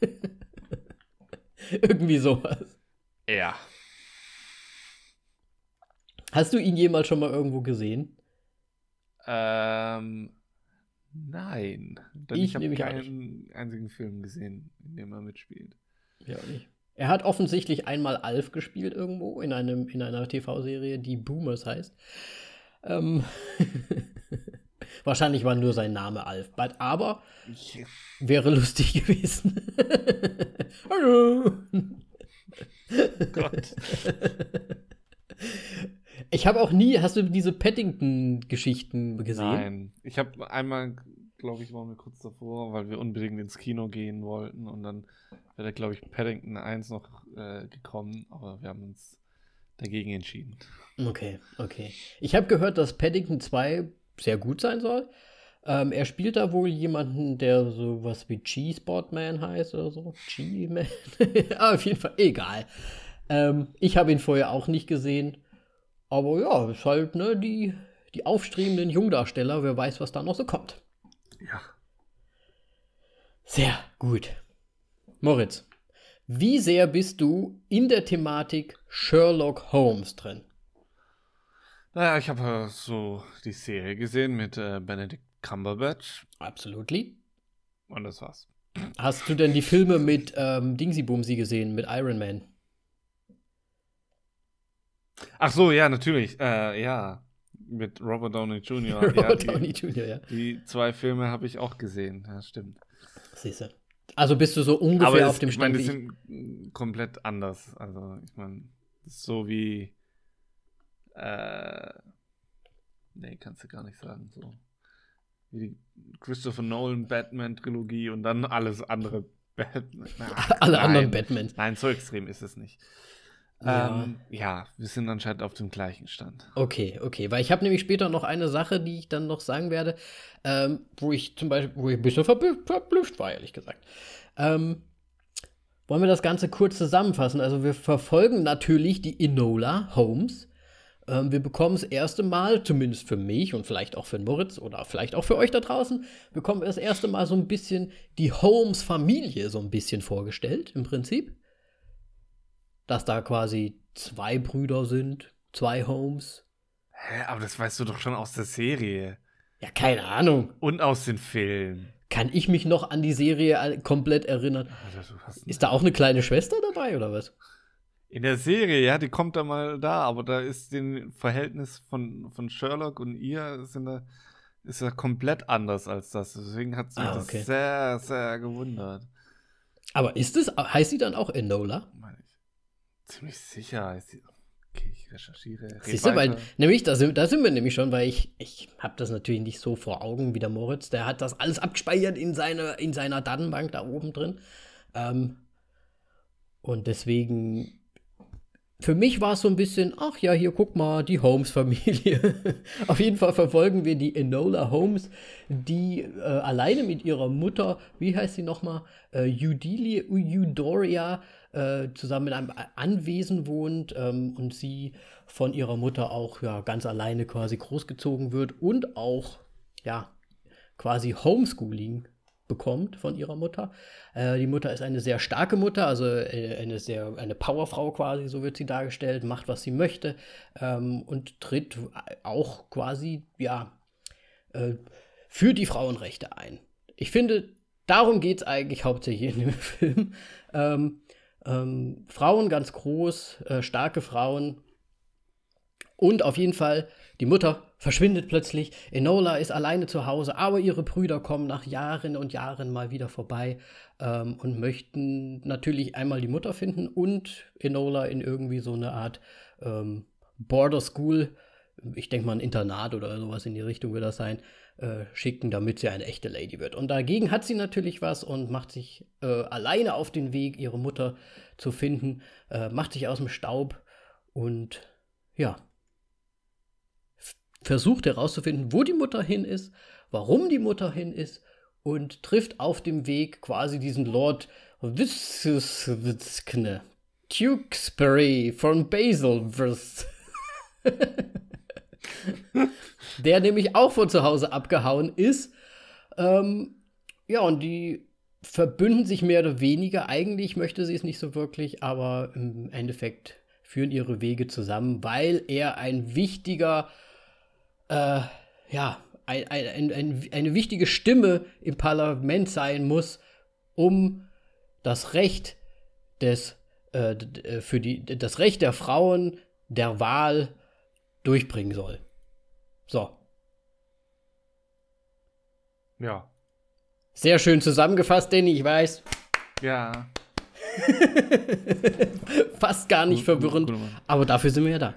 Irgendwie sowas. Ja. Hast du ihn jemals schon mal irgendwo gesehen? Ähm, nein. Denn Ich ich habe keinen einzigen Film gesehen, in dem er mitspielt. Ja, nicht. Er hat offensichtlich einmal Alf gespielt irgendwo in, einem, in einer TV-Serie, die Boomers heißt. Ähm Wahrscheinlich war nur sein Name Alf. Aber wäre lustig gewesen. Hallo. Gott. Ich habe auch nie, hast du diese Paddington-Geschichten gesehen? Nein. Ich habe einmal, glaube ich, waren wir kurz davor, weil wir unbedingt ins Kino gehen wollten und dann wäre, glaube ich, Paddington 1 noch äh, gekommen, aber wir haben uns dagegen entschieden. Okay, okay. Ich habe gehört, dass Paddington 2 sehr gut sein soll. Ähm, er spielt da wohl jemanden, der sowas wie G-Spot-Man heißt oder so. G-Man? ah, auf jeden Fall, egal. Ähm, ich habe ihn vorher auch nicht gesehen. Aber ja, ist halt, ne, die, die aufstrebenden Jungdarsteller, wer weiß, was da noch so kommt. Ja. Sehr gut. Moritz, wie sehr bist du in der Thematik Sherlock Holmes drin? Naja, ich habe so die Serie gesehen mit äh, Benedict Cumberbatch Absolutely. und das war's. Hast du denn die Filme mit ähm, Dingsy Bumsy gesehen, mit Iron Man? Ach so, ja, natürlich. Äh, ja, mit Robert Downey Jr. ja, Robert die, Downey Jr., ja. die zwei Filme habe ich auch gesehen. Ja, stimmt. Siehste. Also bist du so ungefähr Aber auf dem ich meine, Stand die sind komplett anders. Also, ich meine, so wie. Äh, nee, kannst du gar nicht sagen. So. Wie die Christopher Nolan Batman-Trilogie und dann alles andere Batman. Ach, Alle nein. anderen Batmans. Nein, so extrem ist es nicht. Ja. Ähm, ja, wir sind anscheinend auf dem gleichen Stand. Okay, okay. Weil ich habe nämlich später noch eine Sache, die ich dann noch sagen werde, ähm, wo ich zum Beispiel, wo ich ein bisschen verblü- verblüfft war, ehrlich gesagt. Ähm, wollen wir das Ganze kurz zusammenfassen? Also wir verfolgen natürlich die Enola Holmes. Ähm, wir bekommen das erste Mal, zumindest für mich und vielleicht auch für Moritz oder vielleicht auch für euch da draußen, bekommen wir das erste Mal so ein bisschen die Holmes-Familie so ein bisschen vorgestellt, im Prinzip. Dass da quasi zwei Brüder sind, zwei Holmes. Hä, aber das weißt du doch schon aus der Serie. Ja, keine Ahnung. Und aus den Filmen. Kann ich mich noch an die Serie komplett erinnern? Also, Ist da auch eine kleine Schwester dabei oder was? In der Serie, ja, die kommt da mal da, aber da ist den Verhältnis von, von Sherlock und ihr sind da, ist ja komplett anders als das. Deswegen hat sie Ah, das okay. sehr, sehr gewundert. Aber ist es, heißt sie dann auch Enola? Meine. Ziemlich sicher. Okay, ich recherchiere. Siehst du, weil, nämlich, da sind, da sind wir nämlich schon, weil ich, ich habe das natürlich nicht so vor Augen wie der Moritz. Der hat das alles abgespeichert in, seine, in seiner Datenbank da oben drin. Ähm, und deswegen, für mich war es so ein bisschen, ach ja, hier guck mal, die Holmes-Familie. Auf jeden Fall verfolgen wir die Enola Holmes, die äh, alleine mit ihrer Mutter, wie heißt sie nochmal, äh, Eudelia, Eudoria, äh, zusammen in einem Anwesen wohnt ähm, und sie von ihrer Mutter auch ja, ganz alleine quasi großgezogen wird und auch ja quasi Homeschooling bekommt von ihrer Mutter. Äh, die Mutter ist eine sehr starke Mutter, also äh, eine sehr eine Powerfrau quasi, so wird sie dargestellt, macht was sie möchte ähm, und tritt auch quasi ja äh, für die Frauenrechte ein. Ich finde, darum geht es eigentlich hauptsächlich in dem Film. Ähm, ähm, Frauen ganz groß, äh, starke Frauen. Und auf jeden Fall, die Mutter verschwindet plötzlich. Enola ist alleine zu Hause, aber ihre Brüder kommen nach Jahren und Jahren mal wieder vorbei ähm, und möchten natürlich einmal die Mutter finden und Enola in irgendwie so eine Art ähm, Border School, ich denke mal ein Internat oder sowas in die Richtung wird das sein, äh, schicken, damit sie eine echte Lady wird. Und dagegen hat sie natürlich was und macht sich äh, alleine auf den Weg, ihre Mutter zu finden, äh, macht sich aus dem Staub und ja, versucht herauszufinden, wo die Mutter hin ist, warum die Mutter hin ist und trifft auf dem Weg quasi diesen Lord Witzkne, Tewkesbury von Basilverse. der nämlich auch von zu Hause abgehauen ist. Ähm, ja, und die verbünden sich mehr oder weniger. Eigentlich möchte sie es nicht so wirklich, aber im Endeffekt führen ihre Wege zusammen, weil er ein wichtiger, äh, ja, ein, ein, ein, eine wichtige Stimme im Parlament sein muss, um das Recht des, äh, für die, das Recht der Frauen der Wahl durchbringen soll. So. Ja. Sehr schön zusammengefasst, Danny, ich weiß. Ja. Fast gar nicht Gut, gut, verwirrend. guter Mann. Aber dafür sind wir ja da.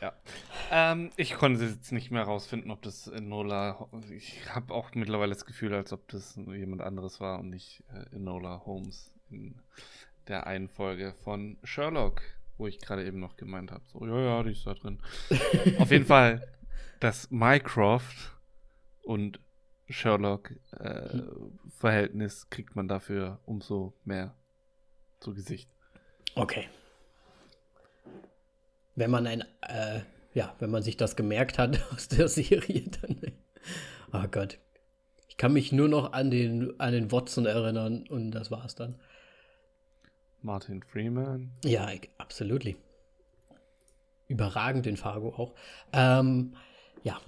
Ja. Ähm, ich konnte jetzt nicht mehr rausfinden, ob das Enola. Ich habe auch mittlerweile das Gefühl, als ob das jemand anderes war und nicht äh, Enola Holmes in der einen Folge von Sherlock, wo ich gerade eben noch gemeint habe. So, ja, ja, die ist da drin. Auf jeden Fall, das Mycroft und Sherlock-Verhältnis kriegt man dafür umso mehr zu Gesicht. Okay. Wenn man ein, äh, ja, wenn man sich das gemerkt hat aus der Serie, dann. Oh Gott. Ich kann mich nur noch an den, an den Watson erinnern und das war's dann. Martin Freeman. Ja, absolutely. Überragend in Fargo auch. Ähm, ja,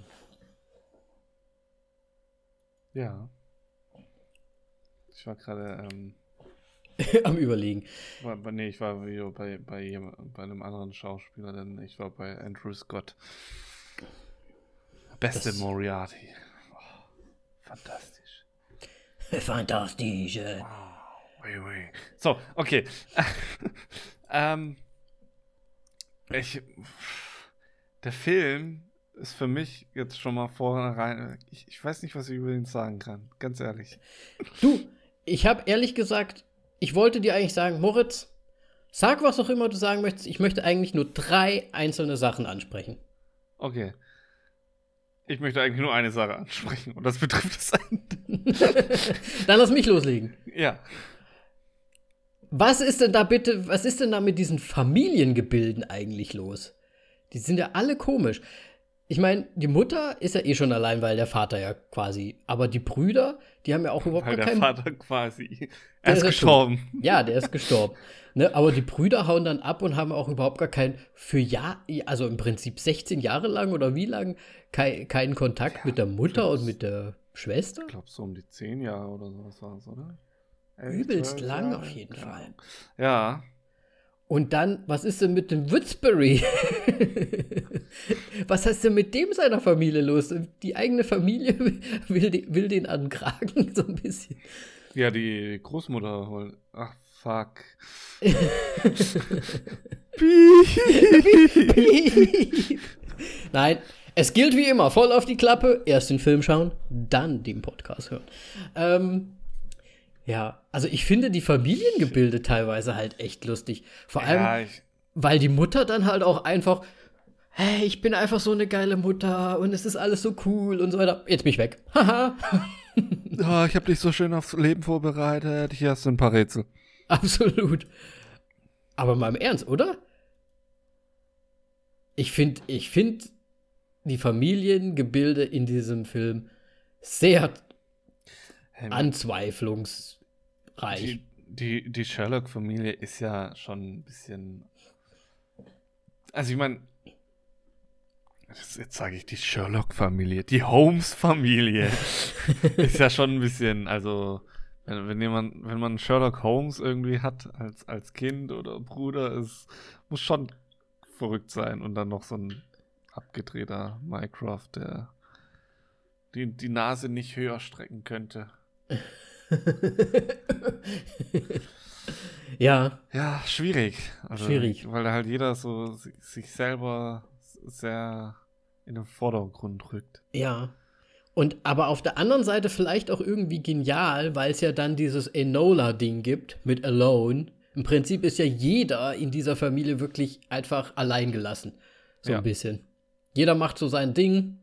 Ja. Ich war gerade, ähm, am Überlegen. war, nee, ich war wieder bei, bei, bei einem anderen Schauspieler, denn ich war bei Andrew Scott. Beste Das- Moriarty. Oh, fantastisch. Fantastisch. äh. Ui, ui. So, okay. ähm, ich, der Film ist für mich jetzt schon mal vornherein. Ich, ich weiß nicht, was ich über ihn sagen kann. Ganz ehrlich. Du, ich habe ehrlich gesagt, ich wollte dir eigentlich sagen, Moritz, sag was auch immer du sagen möchtest. Ich möchte eigentlich nur drei einzelne Sachen ansprechen. Okay. Ich möchte eigentlich nur eine Sache ansprechen und das betrifft das Ende. Dann lass mich loslegen. Ja. Was ist denn da bitte, was ist denn da mit diesen Familiengebilden eigentlich los? Die sind ja alle komisch. Ich meine, die Mutter ist ja eh schon allein, weil der Vater ja quasi. Aber die Brüder, die haben ja auch überhaupt Weil gar der keinen. Vater quasi. Der Er ist ist ja gestorben. Ja, der ist gestorben. Ne, aber die Brüder hauen dann ab und haben auch überhaupt gar keinen, für Jahr, also im Prinzip 16 Jahre lang oder wie lang, kei- keinen Kontakt mit der Mutter und mit der Schwester. Ich glaube, so um die zehn Jahre oder sowas war es, oder? Übelst lang auf jeden Ja. Fall. Ja. Und dann, was ist denn mit dem Würzbury? was heißt denn mit dem seiner Familie los? Die eigene Familie will, den- will den an den Kragen so ein bisschen. Ja, die Großmutter holt. Ach, fuck. Nein, es gilt wie immer, voll auf die Klappe, erst den Film schauen, dann den Podcast hören. Ähm, ja, also ich finde die Familiengebilde teilweise halt echt lustig. Vor allem, Ja, weil die Mutter dann halt auch einfach, hey, ich bin einfach so eine geile Mutter und es ist alles so cool und so weiter. Jetzt bin ich weg. Haha. oh, ich habe dich so schön aufs Leben vorbereitet. Hier hast du ein paar Rätsel. Absolut. Aber mal im Ernst, oder? Ich finde, ich finde die Familiengebilde in diesem Film sehr Hey, anzweiflungsreich. die, die, die Sherlock-Familie ist ja schon ein bisschen. Also, ich meine. Jetzt sage ich die Sherlock-Familie. Die Holmes-Familie ist ja schon ein bisschen. Also, wenn, wenn, jemand, wenn man Sherlock Holmes irgendwie hat als, als Kind oder Bruder, es muss schon verrückt sein. Und dann noch so ein abgedrehter Mycroft, der die, die Nase nicht höher strecken könnte. ja, Ja, schwierig. Also, Schwierig. Weil da halt jeder so si- sich selber sehr in den Vordergrund rückt. ja. Und aber auf der anderen Seite vielleicht auch irgendwie genial, weil es ja dann dieses Enola-Ding gibt mit Alone. Im Prinzip ist ja jeder in dieser Familie wirklich einfach allein gelassen. So Ja. ein bisschen. Jeder macht so sein Ding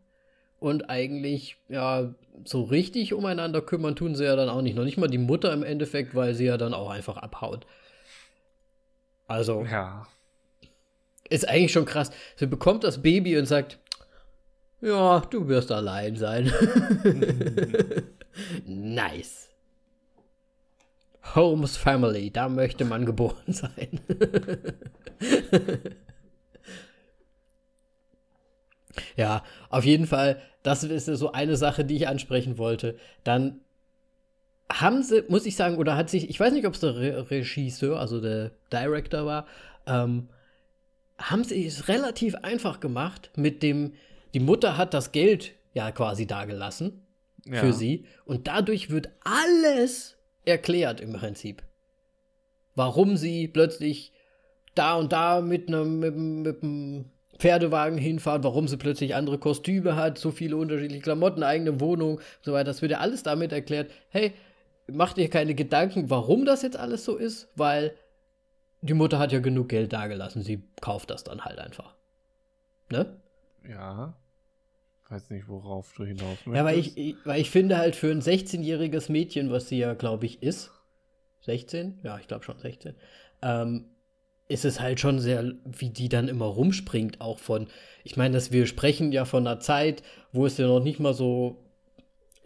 und eigentlich, ja, so richtig umeinander kümmern tun sie ja dann auch nicht. Noch nicht mal die Mutter im Endeffekt, weil sie ja dann auch einfach abhaut. Also, Ja. ist eigentlich schon krass. Sie bekommt das Baby und sagt, ja, du wirst allein sein. nice. Holmes Family, da möchte man geboren sein. Ja, auf jeden Fall, das ist so eine Sache, die ich ansprechen wollte. Dann haben sie, muss ich sagen, oder hat sich, ich weiß nicht, ob es der Re Regisseur, also der Director war, ähm, haben sie es relativ einfach gemacht mit dem, die Mutter hat das Geld ja quasi dagelassen ja. für sie und dadurch wird alles erklärt im Prinzip. Warum sie plötzlich da und da mit einem mit, mit einem Pferdewagen hinfahrt, warum sie plötzlich andere Kostüme hat, so viele unterschiedliche Klamotten, eigene Wohnung und so weiter. Das wird ja alles damit erklärt, hey, mach dir keine Gedanken, warum das jetzt alles so ist, weil die Mutter hat ja genug Geld dagelassen, sie kauft das dann halt einfach. Ne? Ja. Weiß nicht, worauf du hinaus möchtest. Ja, weil ich, ich, weil ich finde halt für ein 16-jähriges Mädchen, was sie ja, glaube ich, ist, 16? Ja, ich glaube schon 16, ähm, ist es halt schon sehr, wie die dann immer rumspringt, auch von, ich meine, dass wir sprechen ja von einer Zeit, wo es ja noch nicht mal so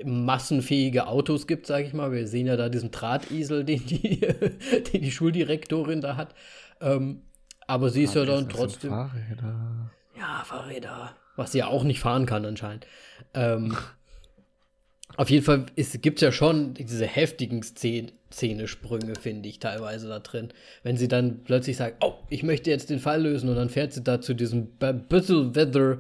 massenfähige Autos gibt, sage ich mal. Wir sehen ja da diesen Drahtesel, den die, den die Schuldirektorin da hat. Ähm, aber sie ist ja dann trotzdem. Fahrräder. Ja, Fahrräder. Was sie ja auch nicht fahren kann anscheinend. Ähm, auf jeden Fall gibt es ja schon diese heftigen Szen Szenesprünge, finde ich, teilweise da drin. Wenn sie dann plötzlich sagt, oh, ich möchte jetzt den Fall lösen und dann fährt sie da zu diesem Weather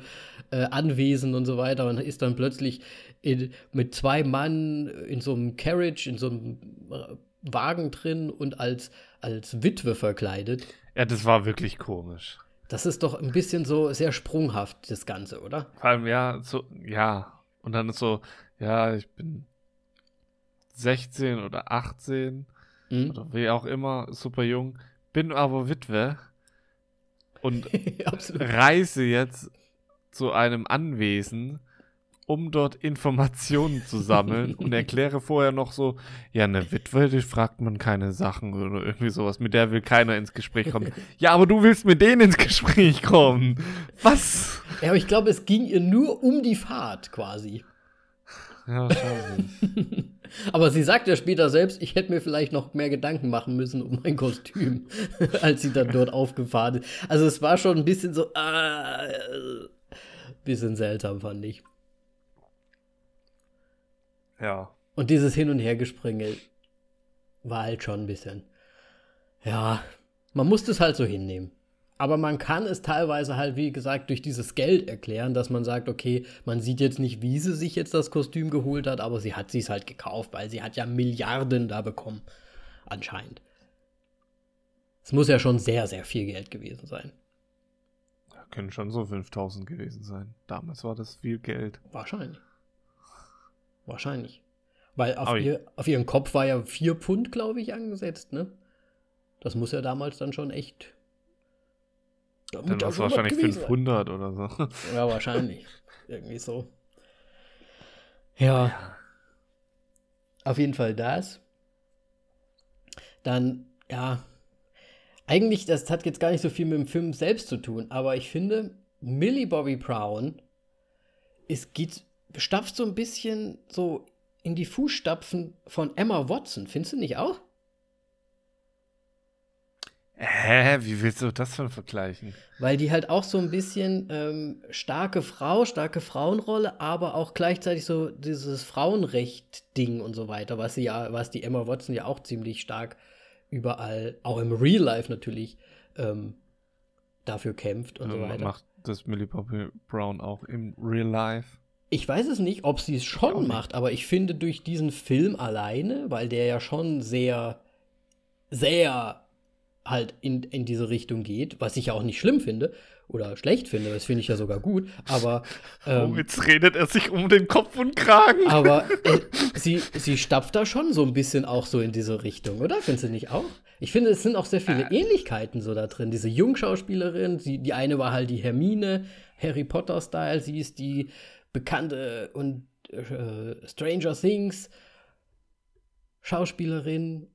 äh, Anwesen und so weiter und ist dann plötzlich in, mit zwei Mann in so einem Carriage, in so einem äh, Wagen drin und als, als Witwe verkleidet. Ja, das war wirklich komisch. Das ist doch ein bisschen so sehr sprunghaft, das Ganze, oder? Vor allem, ja, so, ja. Und dann ist so, ja, ich bin 16 oder 18 mhm. oder wie auch immer, super jung, bin aber Witwe und reise jetzt zu einem Anwesen, um dort Informationen zu sammeln und erkläre vorher noch so, ja, eine Witwe, die fragt man keine Sachen oder irgendwie sowas, mit der will keiner ins Gespräch kommen. ja, aber du willst mit denen ins Gespräch kommen. Was? Ja, aber ich glaube, es ging ihr nur um die Fahrt quasi. Ja, aber sie sagt ja später selbst, ich hätte mir vielleicht noch mehr Gedanken machen müssen um mein Kostüm, als sie dann dort aufgefahren ist. Also es war schon ein bisschen so, äh, bisschen seltsam, fand ich. Ja. Und dieses Hin- und Hergespringe war halt schon ein bisschen. Ja, man musste es halt so hinnehmen. Aber man kann es teilweise halt, wie gesagt, durch dieses Geld erklären, dass man sagt, okay, man sieht jetzt nicht, wie sie sich jetzt das Kostüm geholt hat, aber sie hat es halt gekauft, weil sie hat ja Milliarden da bekommen. Anscheinend. Es muss ja schon sehr, sehr viel Geld gewesen sein. Ja, können schon so 5000 gewesen sein. Damals war das viel Geld. Wahrscheinlich. Wahrscheinlich. Weil auf, ihr, auf ihren Kopf war ja vier Pfund, glaube ich, angesetzt, ne? Das muss ja damals dann schon echt. Da dann war es wahrscheinlich 500 sein. oder so. Ja, wahrscheinlich. Irgendwie so. Ja. ja. Auf jeden Fall das. Dann, ja. Eigentlich, das hat jetzt gar nicht so viel mit dem Film selbst zu tun, aber ich finde, Millie Bobby Brown es geht stapft so ein bisschen so in die Fußstapfen von Emma Watson, findest du nicht auch? Hä, wie willst du das denn vergleichen? Weil die halt auch so ein bisschen ähm, starke Frau, starke Frauenrolle, aber auch gleichzeitig so dieses Frauenrecht-Ding und so weiter, was sie ja, was die Emma Watson ja auch ziemlich stark überall, auch im Real Life natürlich, ähm, dafür kämpft und ähm, so weiter. Macht das Millie Bobby Brown auch im Real Life? Ich weiß es nicht, ob sie es schon macht, aber ich finde durch diesen Film alleine, weil der ja schon sehr, sehr halt in, in diese Richtung geht, was ich ja auch nicht schlimm finde oder schlecht finde, das finde ich ja sogar gut, aber ähm, oh, jetzt redet er sich um den Kopf und Kragen. Aber äh, sie, sie stapft da schon so ein bisschen auch so in diese Richtung, oder? Findest du nicht auch? Ich finde, es sind auch sehr viele äh. Ähnlichkeiten so da drin. Diese Jungschauspielerin, sie, die eine war halt die Hermine, Harry Potter-Style, sie ist die bekannte und äh, Stranger Things Schauspielerin.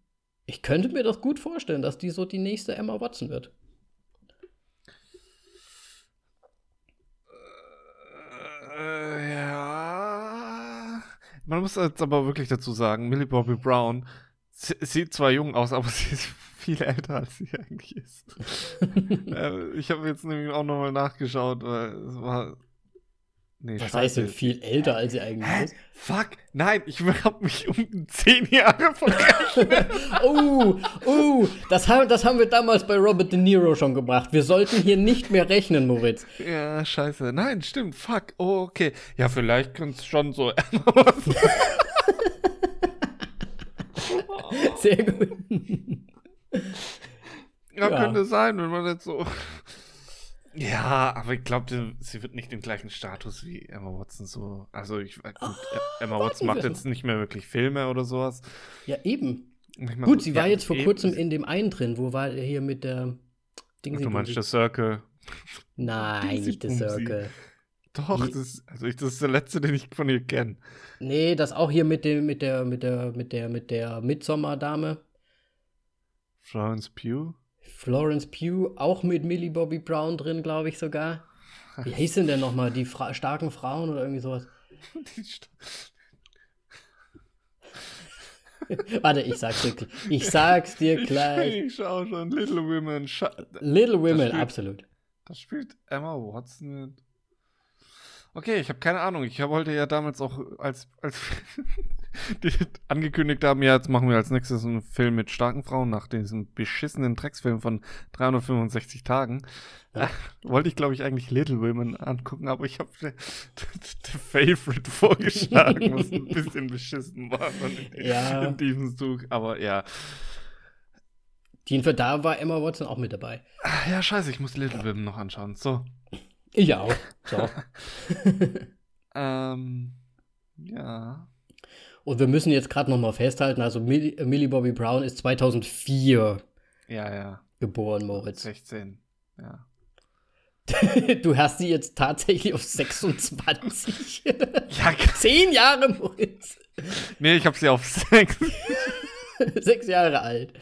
Ich könnte mir das gut vorstellen, dass die so die nächste Emma Watson wird. Äh, ja. Man muss jetzt aber wirklich dazu sagen, Millie Bobby Brown Sie, sieht zwar jung aus, aber sie ist viel älter, als sie eigentlich ist. äh, ich habe jetzt nämlich auch nochmal nachgeschaut, weil es war. Nee, Was heißt denn viel älter, als sie eigentlich Hä? ist? Fuck, nein, ich habe mich um zehn Jahre verrechnet. oh, oh, das haben, das haben wir damals bei Robert De Niro schon gebracht. Wir sollten hier nicht mehr rechnen, Moritz. Ja, scheiße. Nein, stimmt, fuck. Oh, okay. Ja, vielleicht könnte es schon so. Sehr gut. Ja, ja, könnte sein, wenn man jetzt so. Ja, aber ich glaube, sie wird nicht den gleichen Status wie Emma Watson so. Also ich gut, oh, Emma Watson macht jetzt nicht mehr wirklich Filme oder sowas. Ja, eben. Gut, sie ja, war jetzt vor kurzem in dem einen drin, wo war er hier mit der Ding Du meinst der Circle? Nein, nicht der Circle. Doch, das, also ich, das ist der letzte, den ich von ihr kenne. Nee, das auch hier mit dem, mit der, mit der, mit der, mit der Midsommar-Dame. Florence Pugh? Florence Pugh, auch mit Millie Bobby Brown drin, glaube ich sogar. Wie hieß denn denn nochmal? Die Fra starken Frauen oder irgendwie sowas? Warte, ich sag's dir, ich sag's dir gleich. Ich, ich schau schon Little Women. Little Women, das spielt, absolut. Das spielt Emma Watson mit. Okay, ich habe keine Ahnung. Ich wollte ja damals auch als, als die angekündigt haben, ja, jetzt machen wir als nächstes einen Film mit starken Frauen nach diesem beschissenen Drecksfilm von 365 Tagen. Ja. Wollte ich, glaube ich, eigentlich Little Women angucken, aber ich habe The Favorite vorgeschlagen, was ein bisschen beschissen war in, ja. in diesem Zug. Aber ja. Jedenfalls da war Emma Watson auch mit dabei. Ah, ja, scheiße, ich muss Little Women noch anschauen. So. Ich auch. So. ähm, ja. Und wir müssen jetzt gerade noch mal festhalten, also Millie, äh, Millie Bobby Brown ist 2004 ja, ja. geboren, Moritz. 16, ja. du hast sie jetzt tatsächlich auf 26. ja, zehn Jahre, Moritz. Nee, ich habe sie auf sechs. sechs Jahre alt.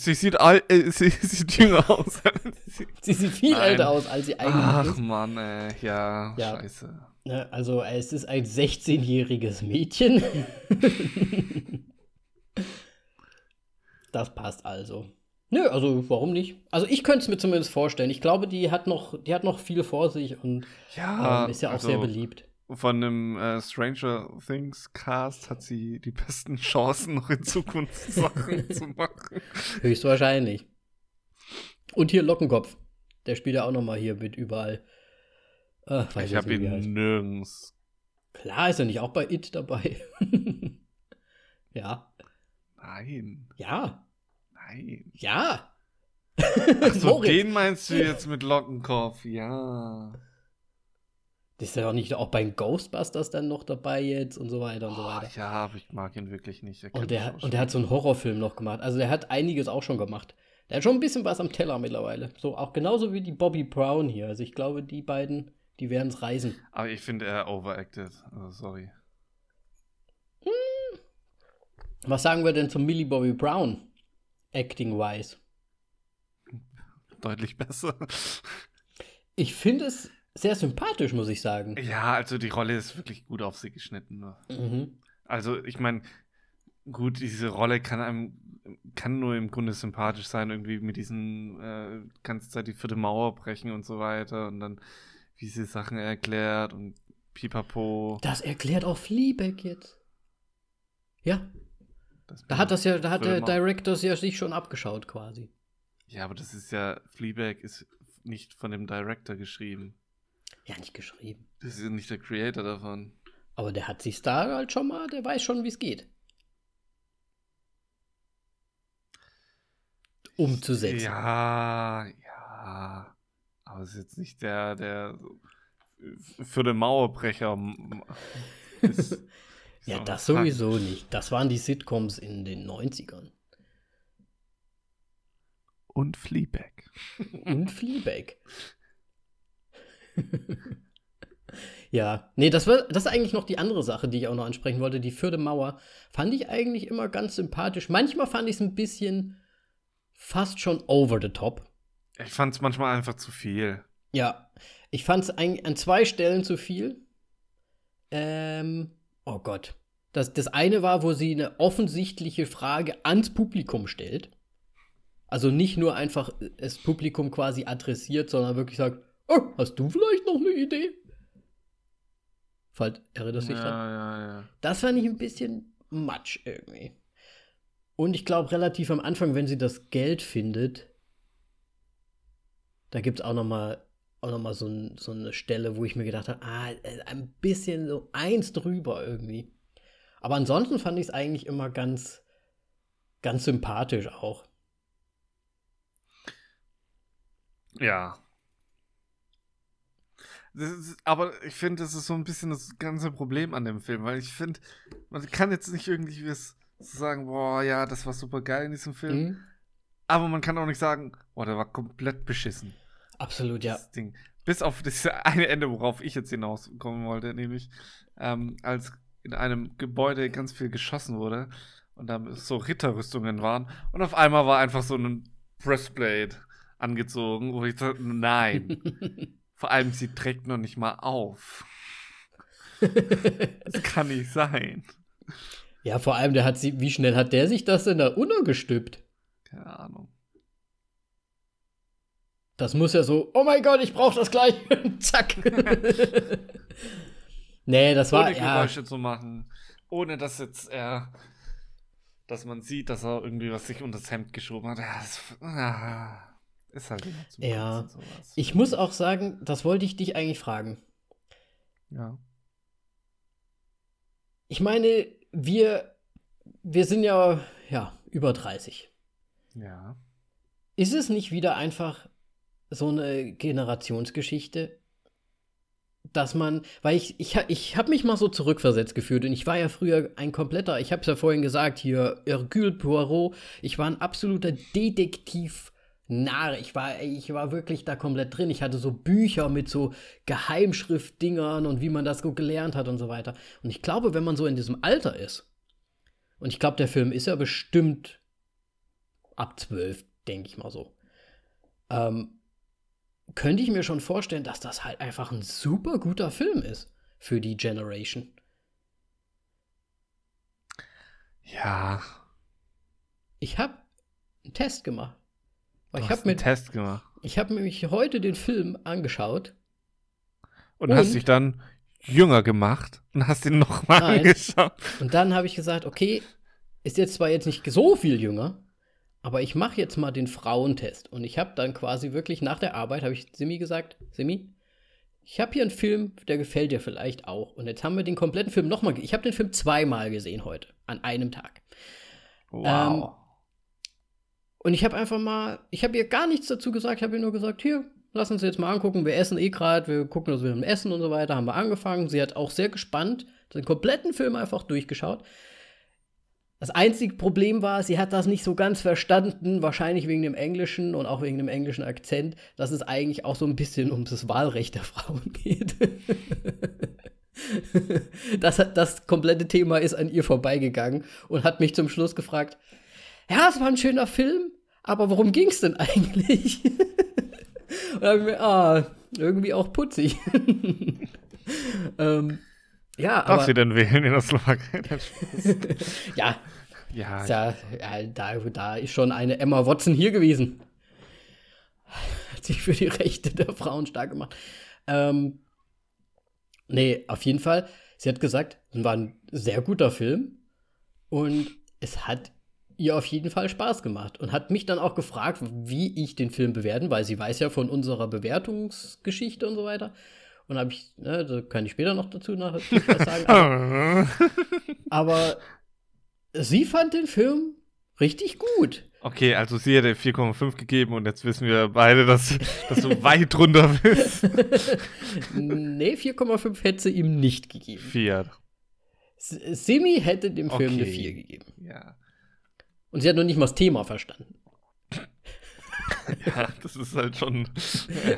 Sie sieht, alt, äh, sie sieht jünger aus. sie sieht viel Nein. älter aus, als sie eigentlich Ach, ist. Ach Mann, ey. Ja, ja, scheiße. Also, es ist ein 16-jähriges Mädchen. das passt also. Nö, also warum nicht? Also ich könnte es mir zumindest vorstellen. Ich glaube, die hat noch, die hat noch viel vor sich und ja, ähm, ist ja auch also, sehr beliebt von einem äh, Stranger Things Cast hat sie die besten Chancen, noch in Zukunft Sachen zu machen. Höchstwahrscheinlich. Und hier Lockenkopf. Der spielt ja auch noch mal hier mit überall. Ach, ich habe ihn nirgends. Klar ist er nicht auch bei It dabei. ja. Nein. Ja. Nein. Ja. Achso, den meinst du jetzt mit Lockenkopf, ja. Ist ja auch nicht auch bei Ghostbusters dann noch dabei jetzt und so weiter und so weiter. ja, ich mag ihn wirklich nicht. Und der, und der hat so einen Horrorfilm noch gemacht. Also der hat einiges auch schon gemacht. Der hat schon ein bisschen was am Teller mittlerweile. So auch genauso wie die Bobby Brown hier. Also ich glaube, die beiden, die werden es reisen. Aber ich finde er overacted. Also sorry. Hm. Was sagen wir denn zum Millie Bobby Brown? Acting-wise. Deutlich besser. Ich finde es sehr sympathisch, muss ich sagen. Ja, also die Rolle ist wirklich gut auf sie geschnitten. Ne? Mhm. Also ich meine, gut, diese Rolle kann einem kann nur im Grunde sympathisch sein, irgendwie mit diesen äh, ganze Zeit die vierte Mauer brechen und so weiter und dann wie sie Sachen erklärt und pipapo. Das erklärt auch Fleabag jetzt. Ja. Da hat das ja, da hat der Director ja sich schon abgeschaut quasi. Ja, aber das ist ja, Fleabag ist nicht von dem Director geschrieben. Ja, nicht geschrieben. Das ist ja nicht der Creator davon. Aber der hat sich da halt schon mal, der weiß schon, wie es geht. Umzusetzen. Ja, ja. Aber es ist jetzt nicht der, der für den Mauerbrecher ist. ja, das sowieso nicht. Das waren die Sitcoms in den 90ern. Und Fleabag. Und Fleabag. ja, nee, das, war, das ist eigentlich noch die andere Sache, die ich auch noch ansprechen wollte. Die vierte Mauer fand ich eigentlich immer ganz sympathisch. Manchmal fand ich es ein bisschen fast schon over the top. Ich fand es manchmal einfach zu viel. Ja, ich fand es an zwei Stellen zu viel. Ähm, oh Gott. Das, das eine war, wo sie eine offensichtliche Frage ans Publikum stellt. Also nicht nur einfach das Publikum quasi adressiert, sondern wirklich sagt, hast du vielleicht noch eine Idee? Falls erinnerst du dich ja, dran? ja, ja. Das fand ich ein bisschen matsch irgendwie. Und ich glaube, relativ am Anfang, wenn sie das Geld findet, da gibt es auch noch mal, auch noch mal so, ein, so eine Stelle, wo ich mir gedacht habe, ah, äh, ein bisschen so eins drüber irgendwie. Aber ansonsten fand ich es eigentlich immer ganz, ganz sympathisch auch. Ja. Ist, aber ich finde, das ist so ein bisschen das ganze Problem an dem Film, weil ich finde, man kann jetzt nicht irgendwie was sagen, boah, ja, das war super geil in diesem Film. Mhm. Aber man kann auch nicht sagen, boah, der war komplett beschissen. Absolut, ja. Das Ding. Bis auf das eine Ende, worauf ich jetzt hinauskommen wollte, nämlich ähm, als in einem Gebäude ganz viel geschossen wurde und da so Ritterrüstungen waren und auf einmal war einfach so ein Breastplate angezogen, wo ich dachte, nein. Vor allem, sie trägt noch nicht mal auf. Das kann nicht sein. Ja, vor allem, der hat sie, wie schnell hat der sich das denn da untergestülpt? Keine Ahnung. Das muss ja so, oh mein Gott, ich brauch das gleich. Zack. nee, das war Ohne ja. Geräusche zu machen. Ohne dass jetzt er. Dass man sieht, dass er irgendwie was sich unter das Hemd geschoben hat. Ja, das, ah, ist halt immer zu Ja. sowas. Ich muss auch sagen, das wollte ich dich eigentlich fragen. Ja. Ich meine, wir, wir sind ja, ja, über 30. Ja. Ist es nicht wieder einfach so eine Generationsgeschichte, dass man, weil ich, ich, ich habe mich mal so zurückversetzt gefühlt und ich war ja früher ein kompletter, ich habe es ja vorhin gesagt, hier Hercule Poirot, ich war ein absoluter Detektiv. Narr, ich war, ich war wirklich da komplett drin. Ich hatte so Bücher mit so Geheimschriftdingern und wie man das so gelernt hat und so weiter. Und ich glaube, wenn man so in diesem Alter ist, und ich glaube, der Film ist ja bestimmt ab 12, denke ich mal so. Ähm, könnte ich mir schon vorstellen, dass das halt einfach ein super guter Film ist für die Generation. Ja. Ich habe einen Test gemacht. Weil Du ich habe mir, Test gemacht. ich hab mir mich heute den Film angeschaut. Und, Und? hast dich dann jünger gemacht und hast ihn nochmal angeschaut. Und dann habe ich gesagt, okay, ist jetzt zwar jetzt nicht so viel jünger, aber ich mache jetzt mal den Frauentest. Und ich habe dann quasi wirklich nach der Arbeit, habe ich Simi gesagt, Simi, ich habe hier einen Film, der gefällt dir vielleicht auch. Und jetzt haben wir den kompletten Film nochmal, ich habe den Film zweimal gesehen heute, an einem Tag. Wow. Und ich habe einfach mal, ich habe ihr gar nichts dazu gesagt, ich habe ihr nur gesagt, hier, lass uns jetzt mal angucken, wir essen eh gerade, wir gucken, dass wir im Essen und so weiter, haben wir angefangen. Sie hat auch sehr gespannt den kompletten Film einfach durchgeschaut. Das einzige Problem war, sie hat das nicht so ganz verstanden, wahrscheinlich wegen dem Englischen und auch wegen dem englischen Akzent, dass es eigentlich auch so ein bisschen um das Wahlrecht der Frauen geht. das, das komplette Thema ist an ihr vorbeigegangen und hat mich zum Schluss gefragt, ja, es war ein schöner Film, aber worum ging es denn eigentlich? und dann ich mir, ah, irgendwie auch putzig. ähm, ja, Darf aber sie denn wählen in der Slowakei? ja, ja, ja, ja da, da ist schon eine Emma Watson hier gewesen. Hat sich für die Rechte der Frauen stark gemacht. Ähm, nee, auf jeden Fall. Sie hat gesagt, es war ein sehr guter Film und es hat ihr auf jeden Fall Spaß gemacht und hat mich dann auch gefragt, wie ich den Film bewerten, weil sie weiß ja von unserer Bewertungsgeschichte und so weiter. Und habe ich, ne, da kann ich später noch dazu noch was sagen. Aber, aber sie fand den Film richtig gut. Okay, also sie hätte 4,5 gegeben und jetzt wissen wir beide, dass, dass du weit drunter bist. nee, 4,5 hätte sie ihm nicht gegeben. 4. S- Simi hätte dem Film eine Okay. 4 gegeben. Ja. Und sie hat noch nicht mal das Thema verstanden. ja, das ist halt schon. äh,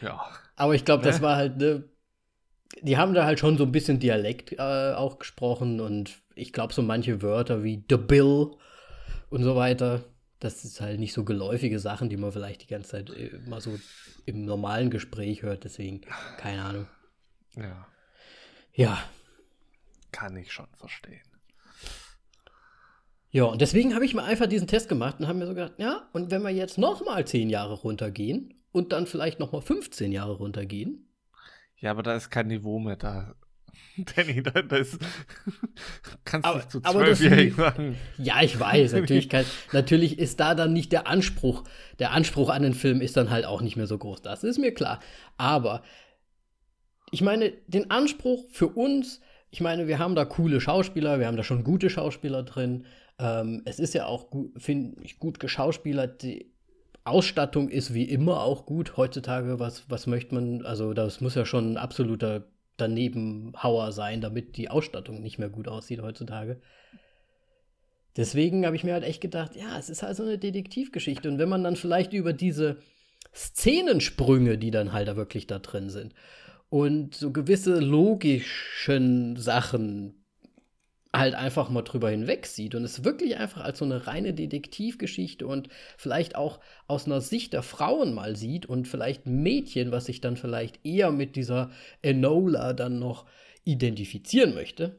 ja. Aber ich glaube, das war halt, ne, die haben da halt schon so ein bisschen Dialekt äh, auch gesprochen und ich glaube, so manche Wörter wie The Bill und so weiter, das ist halt nicht so geläufige Sachen, die man vielleicht die ganze Zeit äh, mal so im normalen Gespräch hört, deswegen, keine Ahnung. Ja. Ja, kann ich schon verstehen. Ja, und deswegen habe ich mir einfach diesen Test gemacht und habe mir so gedacht, ja, und wenn wir jetzt noch mal 10 Jahre runtergehen und dann vielleicht noch mal 15 Jahre runtergehen. Ja, aber da ist kein Niveau mehr da. Danny, da, da ist, kannst Aber- nicht zu aber das- zwölfjährigen sagen. Ja, ich weiß, natürlich, kann, natürlich ist da dann nicht der Anspruch. Der Anspruch an den Film ist dann halt auch nicht mehr so groß. Das ist mir klar. Aber ich meine, den Anspruch für uns, ich meine, wir haben da coole Schauspieler, wir haben da schon gute Schauspieler drin. Ähm, es ist ja auch, finde ich, gut geschauspielert. Die Ausstattung ist wie immer auch gut. Heutzutage, was, was möchte man, also das muss ja schon ein absoluter Danebenhauer sein, damit die Ausstattung nicht mehr gut aussieht heutzutage. Deswegen habe ich mir halt echt gedacht, ja, es ist halt so eine Detektivgeschichte. Und wenn man dann vielleicht über diese Szenensprünge, die dann halt da wirklich da drin sind, und so gewisse logischen Sachen halt einfach mal drüber hinweg sieht und es wirklich einfach als so eine reine Detektivgeschichte und vielleicht auch aus einer Sicht der Frauen mal sieht und vielleicht Mädchen, was sich dann vielleicht eher mit dieser Enola dann noch identifizieren möchte,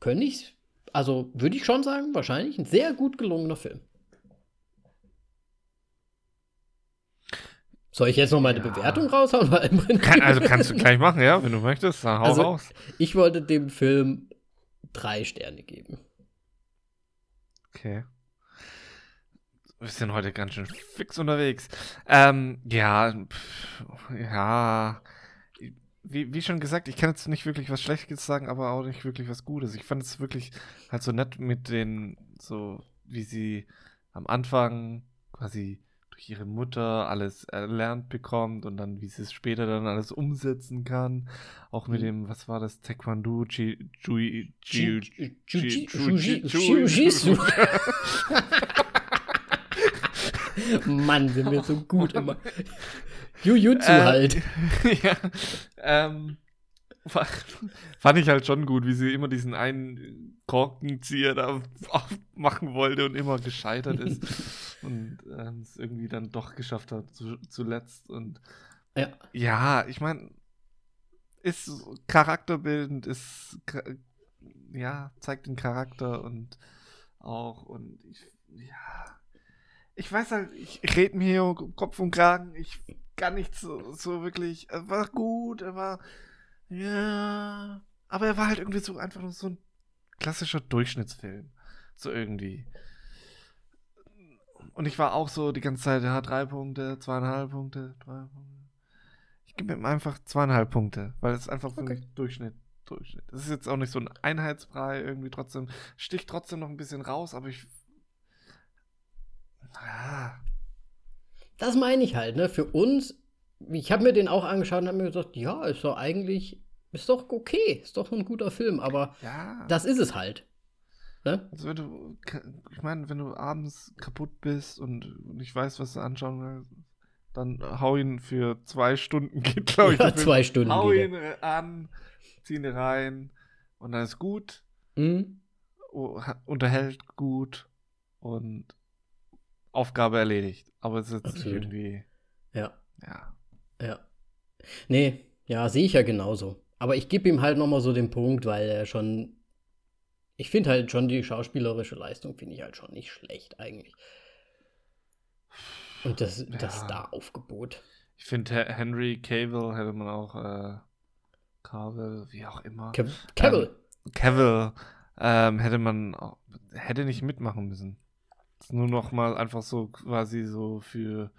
könnte ich, also würde ich schon sagen, wahrscheinlich ein sehr gut gelungener Film. Soll ich jetzt noch meine Ja. Bewertung raushauen? Kann, also kannst du gleich machen, ja, wenn du möchtest. Dann hau Also- raus. Ich wollte dem Film drei Sterne geben. Okay. Wir sind heute ganz schön fix unterwegs. Ähm, ja, pff, ja. Wie, wie schon gesagt, ich kann jetzt nicht wirklich was Schlechtes sagen, aber auch nicht wirklich was Gutes. Ich fand es wirklich halt so nett mit den, so wie sie am Anfang quasi durch ihre Mutter alles erlernt bekommt und dann, wie sie es später dann alles umsetzen kann. Auch mit Mhm. dem, was war das, Taekwondo, Jiu-Jitsu. Mann, sind wir so gut immer. Jujutsu Äh, halt. ja, ähm, fand ich halt schon gut, wie sie immer diesen einen Korkenzieher da machen wollte und immer gescheitert ist und ähm, es irgendwie dann doch geschafft hat zu, zuletzt und Ja. ja, ich meine, ist charakterbildend, ist ja, zeigt den Charakter und auch und ich ja, ich weiß halt, ich rede mir hier Kopf und Kragen, ich kann nicht so, so wirklich, er war gut, er war ja, aber er war halt irgendwie so einfach nur so ein klassischer Durchschnittsfilm, so irgendwie. Und ich war auch so die ganze Zeit, ja, drei Punkte, zweieinhalb Punkte, drei Punkte. Ich gebe ihm einfach zweieinhalb Punkte, weil es einfach für Okay. mich Durchschnitt, Durchschnitt. Das ist jetzt auch nicht so ein Einheitsbrei, irgendwie trotzdem, sticht trotzdem noch ein bisschen raus, aber ich. Ah, Das meine ich halt, ne? Für uns, ich habe mir den auch angeschaut und habe mir gesagt, ja, ist doch eigentlich, ist doch okay, ist doch ein guter Film, aber ja. das ist es halt. Ne? Also wenn du, ich meine, wenn du abends kaputt bist und nicht weißt, was du anschauen willst, dann hau ihn für zwei Stunden, geht glaube ich. Ja, zwei Stunden Hau ihn äh, an, zieh ihn rein und dann ist gut, Hm? oh, ha- unterhält gut und Aufgabe erledigt. Aber es ist jetzt Absolut. irgendwie, Ja, ja. Ja. Nee, ja, sehe ich ja genauso. Aber ich gebe ihm halt nochmal so den Punkt, weil er schon. Ich finde halt schon die schauspielerische Leistung, finde ich halt schon nicht schlecht eigentlich. Und das, das Ja. Star-Aufgebot. Ich finde, Henry Cavill hätte man auch, äh, Cavill, wie auch immer. Cav Cavill. Cavill ähm, hätte man auch, hätte nicht mitmachen müssen. Das ist nur noch mal einfach so quasi so für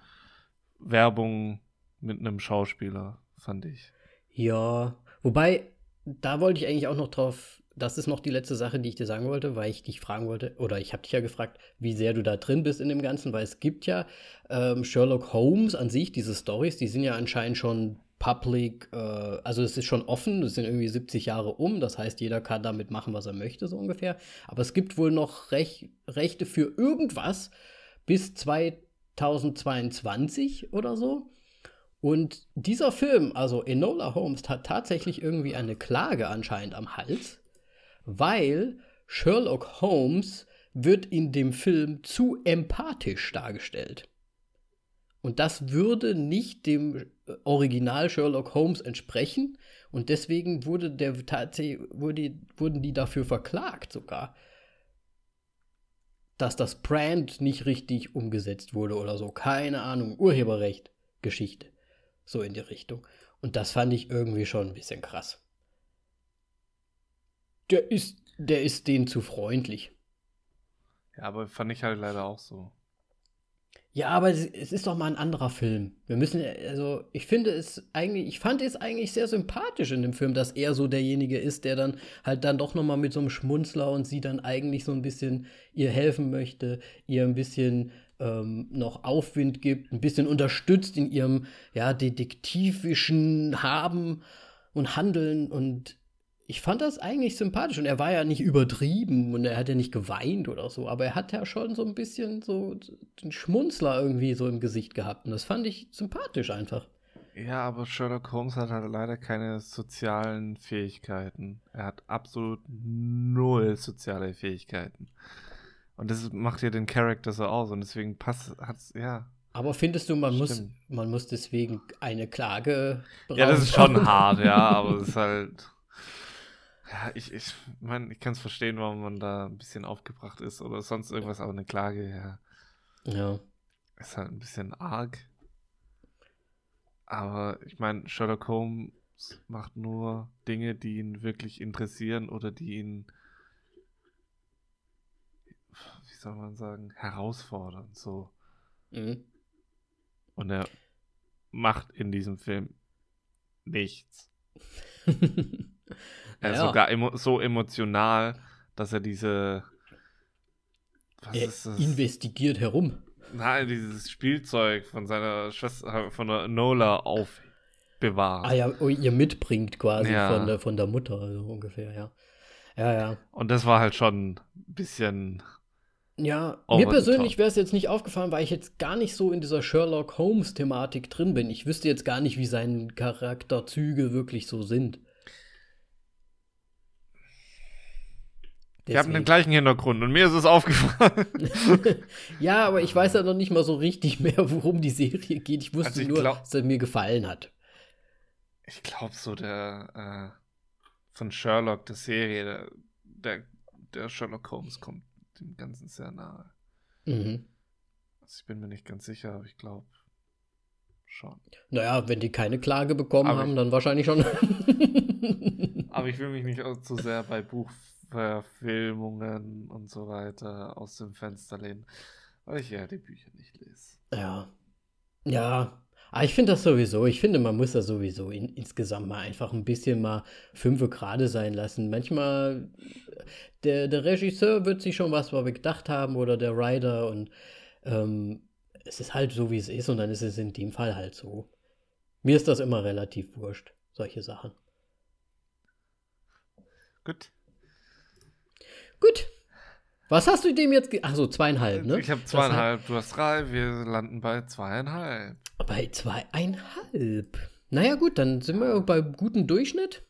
Werbung mit einem Schauspieler, fand ich. Ja, wobei, da wollte ich eigentlich auch noch drauf, das ist noch die letzte Sache, die ich dir sagen wollte, weil ich dich fragen wollte, oder ich habe dich ja gefragt, wie sehr du da drin bist in dem Ganzen, weil es gibt ja ähm, Sherlock Holmes an sich, diese Stories, die sind ja anscheinend schon public, äh, also es ist schon offen, es sind irgendwie 70 Jahre um, das heißt, jeder kann damit machen, was er möchte, so ungefähr. Aber es gibt wohl noch Rech Rechte für irgendwas bis 2022 oder so. Und dieser Film, also Enola Holmes, hat tatsächlich irgendwie eine Klage anscheinend am Hals, weil Sherlock Holmes wird in dem Film zu empathisch dargestellt. Und das würde nicht dem äh, Original Sherlock Holmes entsprechen. Und deswegen wurde der wurde, wurden die dafür verklagt sogar. Dass das Brand nicht richtig umgesetzt wurde oder so. Keine Ahnung. Urheberrecht, Geschichte. So in die Richtung. Und das fand ich irgendwie schon ein bisschen krass. Der ist, der ist denen zu freundlich. Ja, aber fand ich halt leider auch so. Ja, aber es, es ist doch mal ein anderer Film. Wir müssen, also ich finde es eigentlich, ich fand es eigentlich sehr sympathisch in dem Film, dass er so derjenige ist, der dann halt dann doch noch mal mit so einem Schmunzler und sie dann eigentlich so ein bisschen ihr helfen möchte, ihr ein bisschen ähm, noch Aufwind gibt, ein bisschen unterstützt in ihrem ja detektivischen Haben und Handeln und ich fand das eigentlich sympathisch und er war ja nicht übertrieben und er hat ja nicht geweint oder so, aber er hat ja schon so ein bisschen so den Schmunzler irgendwie so im Gesicht gehabt und das fand ich sympathisch einfach. Ja, aber Sherlock Holmes hat halt leider keine sozialen Fähigkeiten. Er hat absolut null soziale Fähigkeiten. Und das macht ja den Charakter so aus und deswegen passt, hat's, ja. Aber findest du, man muss, man muss deswegen eine Klage Ja, das ist schon hart, ja, aber es ist halt ja, ich, ich meine, ich kann es verstehen, warum man da ein bisschen aufgebracht ist oder sonst irgendwas, aber eine Klage, ja. Ja. Ist halt ein bisschen arg. Aber ich meine, Sherlock Holmes macht nur Dinge, die ihn wirklich interessieren oder die ihn, wie soll man sagen, herausfordern. So. Mhm. Und er macht in diesem Film nichts. Er ist ja. sogar emo so emotional, dass er diese. Was er ist das? investigiert herum. Nein, dieses Spielzeug von seiner Schwester, von der Nola aufbewahrt. Ah ja, oh, ihr mitbringt quasi ja. von, der, von der Mutter, also ungefähr, ja. Ja, ja. Und das war halt schon ein bisschen. Ja, mir persönlich wäre es jetzt nicht aufgefallen, weil ich jetzt gar nicht so in dieser Sherlock Holmes-Thematik drin bin. Ich wüsste jetzt gar nicht, wie seine Charakterzüge wirklich so sind. Die haben den gleichen Hintergrund und mir ist es aufgefallen. ja, aber ich weiß ja noch nicht mal so richtig mehr, worum die Serie geht. Ich wusste also ich nur, glaub, dass er mir gefallen hat. Ich glaube so, der äh, von Sherlock, der Serie, der, der, der, Sherlock Holmes kommt dem Ganzen sehr nahe. Mhm. Also ich bin mir nicht ganz sicher, aber ich glaube schon. Naja, wenn die keine Klage bekommen aber haben, ich, dann wahrscheinlich schon. aber ich will mich nicht zu sehr bei Buch Verfilmungen und so weiter aus dem Fenster lehnen, weil ich ja die Bücher nicht lese. Ja. Ja. Aber ich finde das sowieso, ich finde, man muss das sowieso in, insgesamt mal einfach ein bisschen mal fünfe gerade sein lassen. Manchmal, der, der Regisseur wird sich schon was gedacht haben oder der Writer und ähm, es ist halt so, wie es ist und dann ist es in dem Fall halt so. Mir ist das immer relativ wurscht, solche Sachen. Gut. Gut. Was hast du dem jetzt? Achso, zweieinhalb, ne? Ich habe zweieinhalb, du hast drei, wir landen bei zweieinhalb. Bei zweieinhalb. Naja, gut, dann sind wir bei gutem Durchschnitt.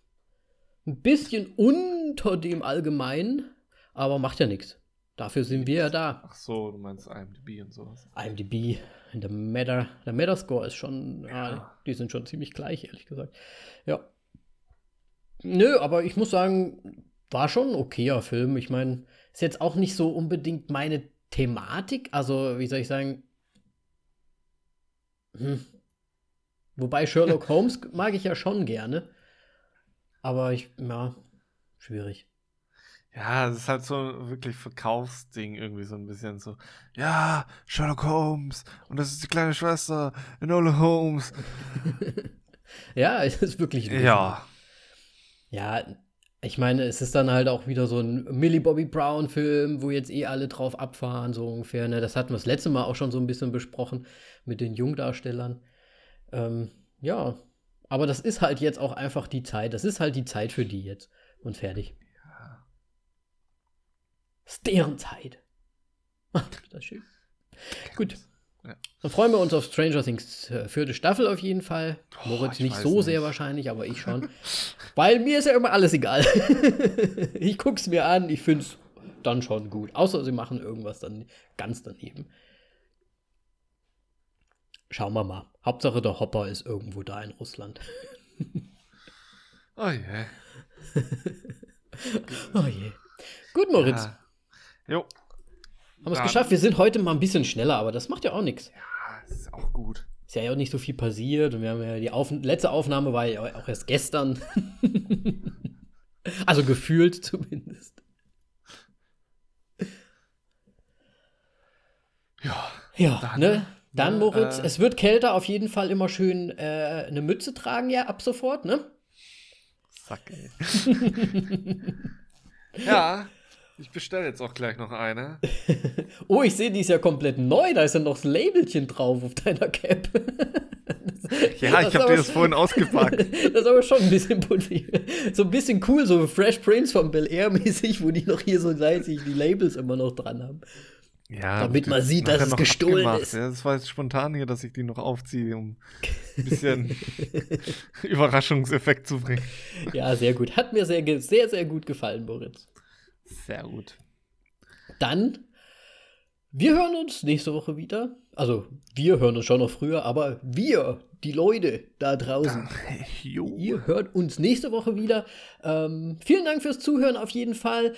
Ein bisschen unter dem Allgemeinen, aber macht ja nichts. Dafür sind wir ja da. Ach so, du meinst IMDb und sowas. IMDb, der Meta, der Metascore ist schon, ja. ja, die sind schon ziemlich gleich, ehrlich gesagt. Ja. Nö, aber ich muss sagen, war schon ein okayer Film. Ich meine, ist jetzt auch nicht so unbedingt meine Thematik. Also, wie soll ich sagen? Hm. Wobei Sherlock Holmes mag ich ja schon gerne. Aber ich, ja, schwierig. Ja, es ist halt so wirklich Verkaufsding irgendwie so ein bisschen so. Ja, Sherlock Holmes und das ist die kleine Schwester Enola Holmes. ja, es ist wirklich. Ja. Ja, ich meine, es ist dann halt auch wieder so ein Millie Bobby Brown-Film, wo jetzt eh alle drauf abfahren, so ungefähr. Ne? Das hatten wir das letzte Mal auch schon so ein bisschen besprochen mit den Jungdarstellern. Ähm, ja, aber das ist halt jetzt auch einfach die Zeit. Das ist halt die Zeit für die jetzt. Und fertig. Ja. Ist deren Zeit. das ist schön. Gut. Ja. Dann freuen wir uns auf Stranger Things äh, vierte Staffel auf jeden Fall. Oh, Moritz nicht so nicht. sehr wahrscheinlich, aber ich schon. Weil mir ist ja immer alles egal. ich guck's mir an, ich find's dann schon gut. Außer sie machen irgendwas dann ganz daneben. Schauen wir mal. Hauptsache der Hopper ist irgendwo da in Russland. Oh je. Oh je. Gut, Moritz. Ja. Jo. Haben wir es geschafft. Wir sind heute mal ein bisschen schneller, aber das macht ja auch nichts. Ja, ist auch gut. Ist ja auch nicht so viel passiert. Und wir haben ja die Auf letzte Aufnahme war ja auch erst gestern. also gefühlt zumindest. Ja. Ja, Dann, ne? Dann, ne, Moritz, äh, es wird kälter, auf jeden Fall immer schön äh, eine Mütze tragen, ja, ab sofort, ne? Zack, ey. ja. Ich bestelle jetzt auch gleich noch eine. Oh, ich sehe, die ist ja komplett neu. Da ist ja noch das Labelchen drauf auf deiner Cap. Ja, Das ich ist habe dir das vorhin ausgepackt. Das ist aber schon ein bisschen. So ein bisschen cool, so Fresh Prince von Bel Air mäßig, wo die noch hier so seitlich die Labels immer noch dran haben. Ja, Damit man sieht, dass es gestohlen abgemacht. ist. Ja, das war jetzt spontan hier, dass ich die noch aufziehe, um ein bisschen Überraschungseffekt zu bringen. Ja, sehr gut. Hat mir sehr, sehr, sehr gut gefallen, Moritz. Sehr gut. Dann, wir hören uns nächste Woche wieder. Also, wir hören uns schon noch früher, aber wir, die Leute da draußen, Jo. Ihr hört uns nächste Woche wieder. Ähm, vielen Dank fürs Zuhören auf jeden Fall.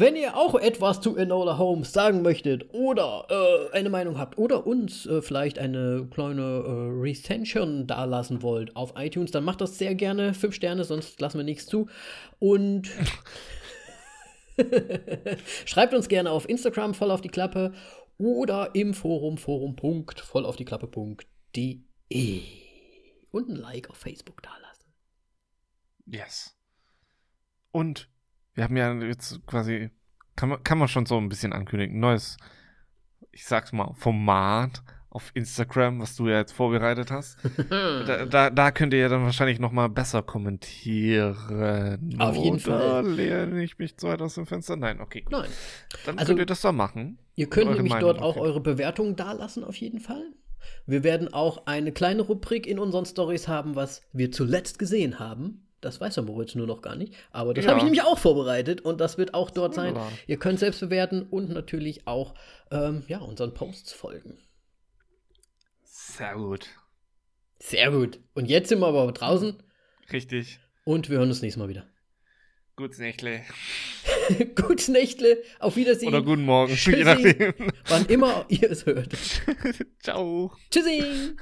Wenn ihr auch etwas zu Enola Holmes sagen möchtet oder äh, eine Meinung habt oder uns äh, vielleicht eine kleine äh, Recension dalassen wollt auf iTunes, dann macht das sehr gerne. Fünf Sterne, sonst lassen wir nichts zu. Und schreibt uns gerne auf Instagram voll auf die Klappe oder im Forum forum.vollaufdieklappe.de und ein Like auf Facebook dalassen. Yes. Und wir haben ja jetzt quasi, kann man, kann man schon so ein bisschen ankündigen, neues, ich sag's mal, Format auf Instagram, was du ja jetzt vorbereitet hast. da, da, da könnt ihr ja dann wahrscheinlich noch mal besser kommentieren. Auf jeden Oder Fall. lehne ich mich zu weit aus dem Fenster? Nein, okay, gut. Nein. Dann Also- könnt ihr das doch machen. Ihr könnt nämlich Meinung dort auch eure Bewertungen dalassen, auf jeden Fall. Wir werden auch eine kleine Rubrik in unseren Stories haben, was wir zuletzt gesehen haben. Das weiß der Moritz nur noch gar nicht. Aber das Ja. habe ich nämlich auch vorbereitet und das wird auch dort sein. Ihr könnt selbst bewerten und natürlich auch ähm, ja, unseren Posts folgen. Sehr gut. Sehr gut. Und jetzt sind wir aber draußen Richtig. und wir hören uns nächstes Mal wieder. Gutes Nächtle. Gutes Nächtle, auf Wiedersehen. Oder guten Morgen, je Tschüssi. nachdem. Wann immer ihr es hört. Ciao. Tschüssi.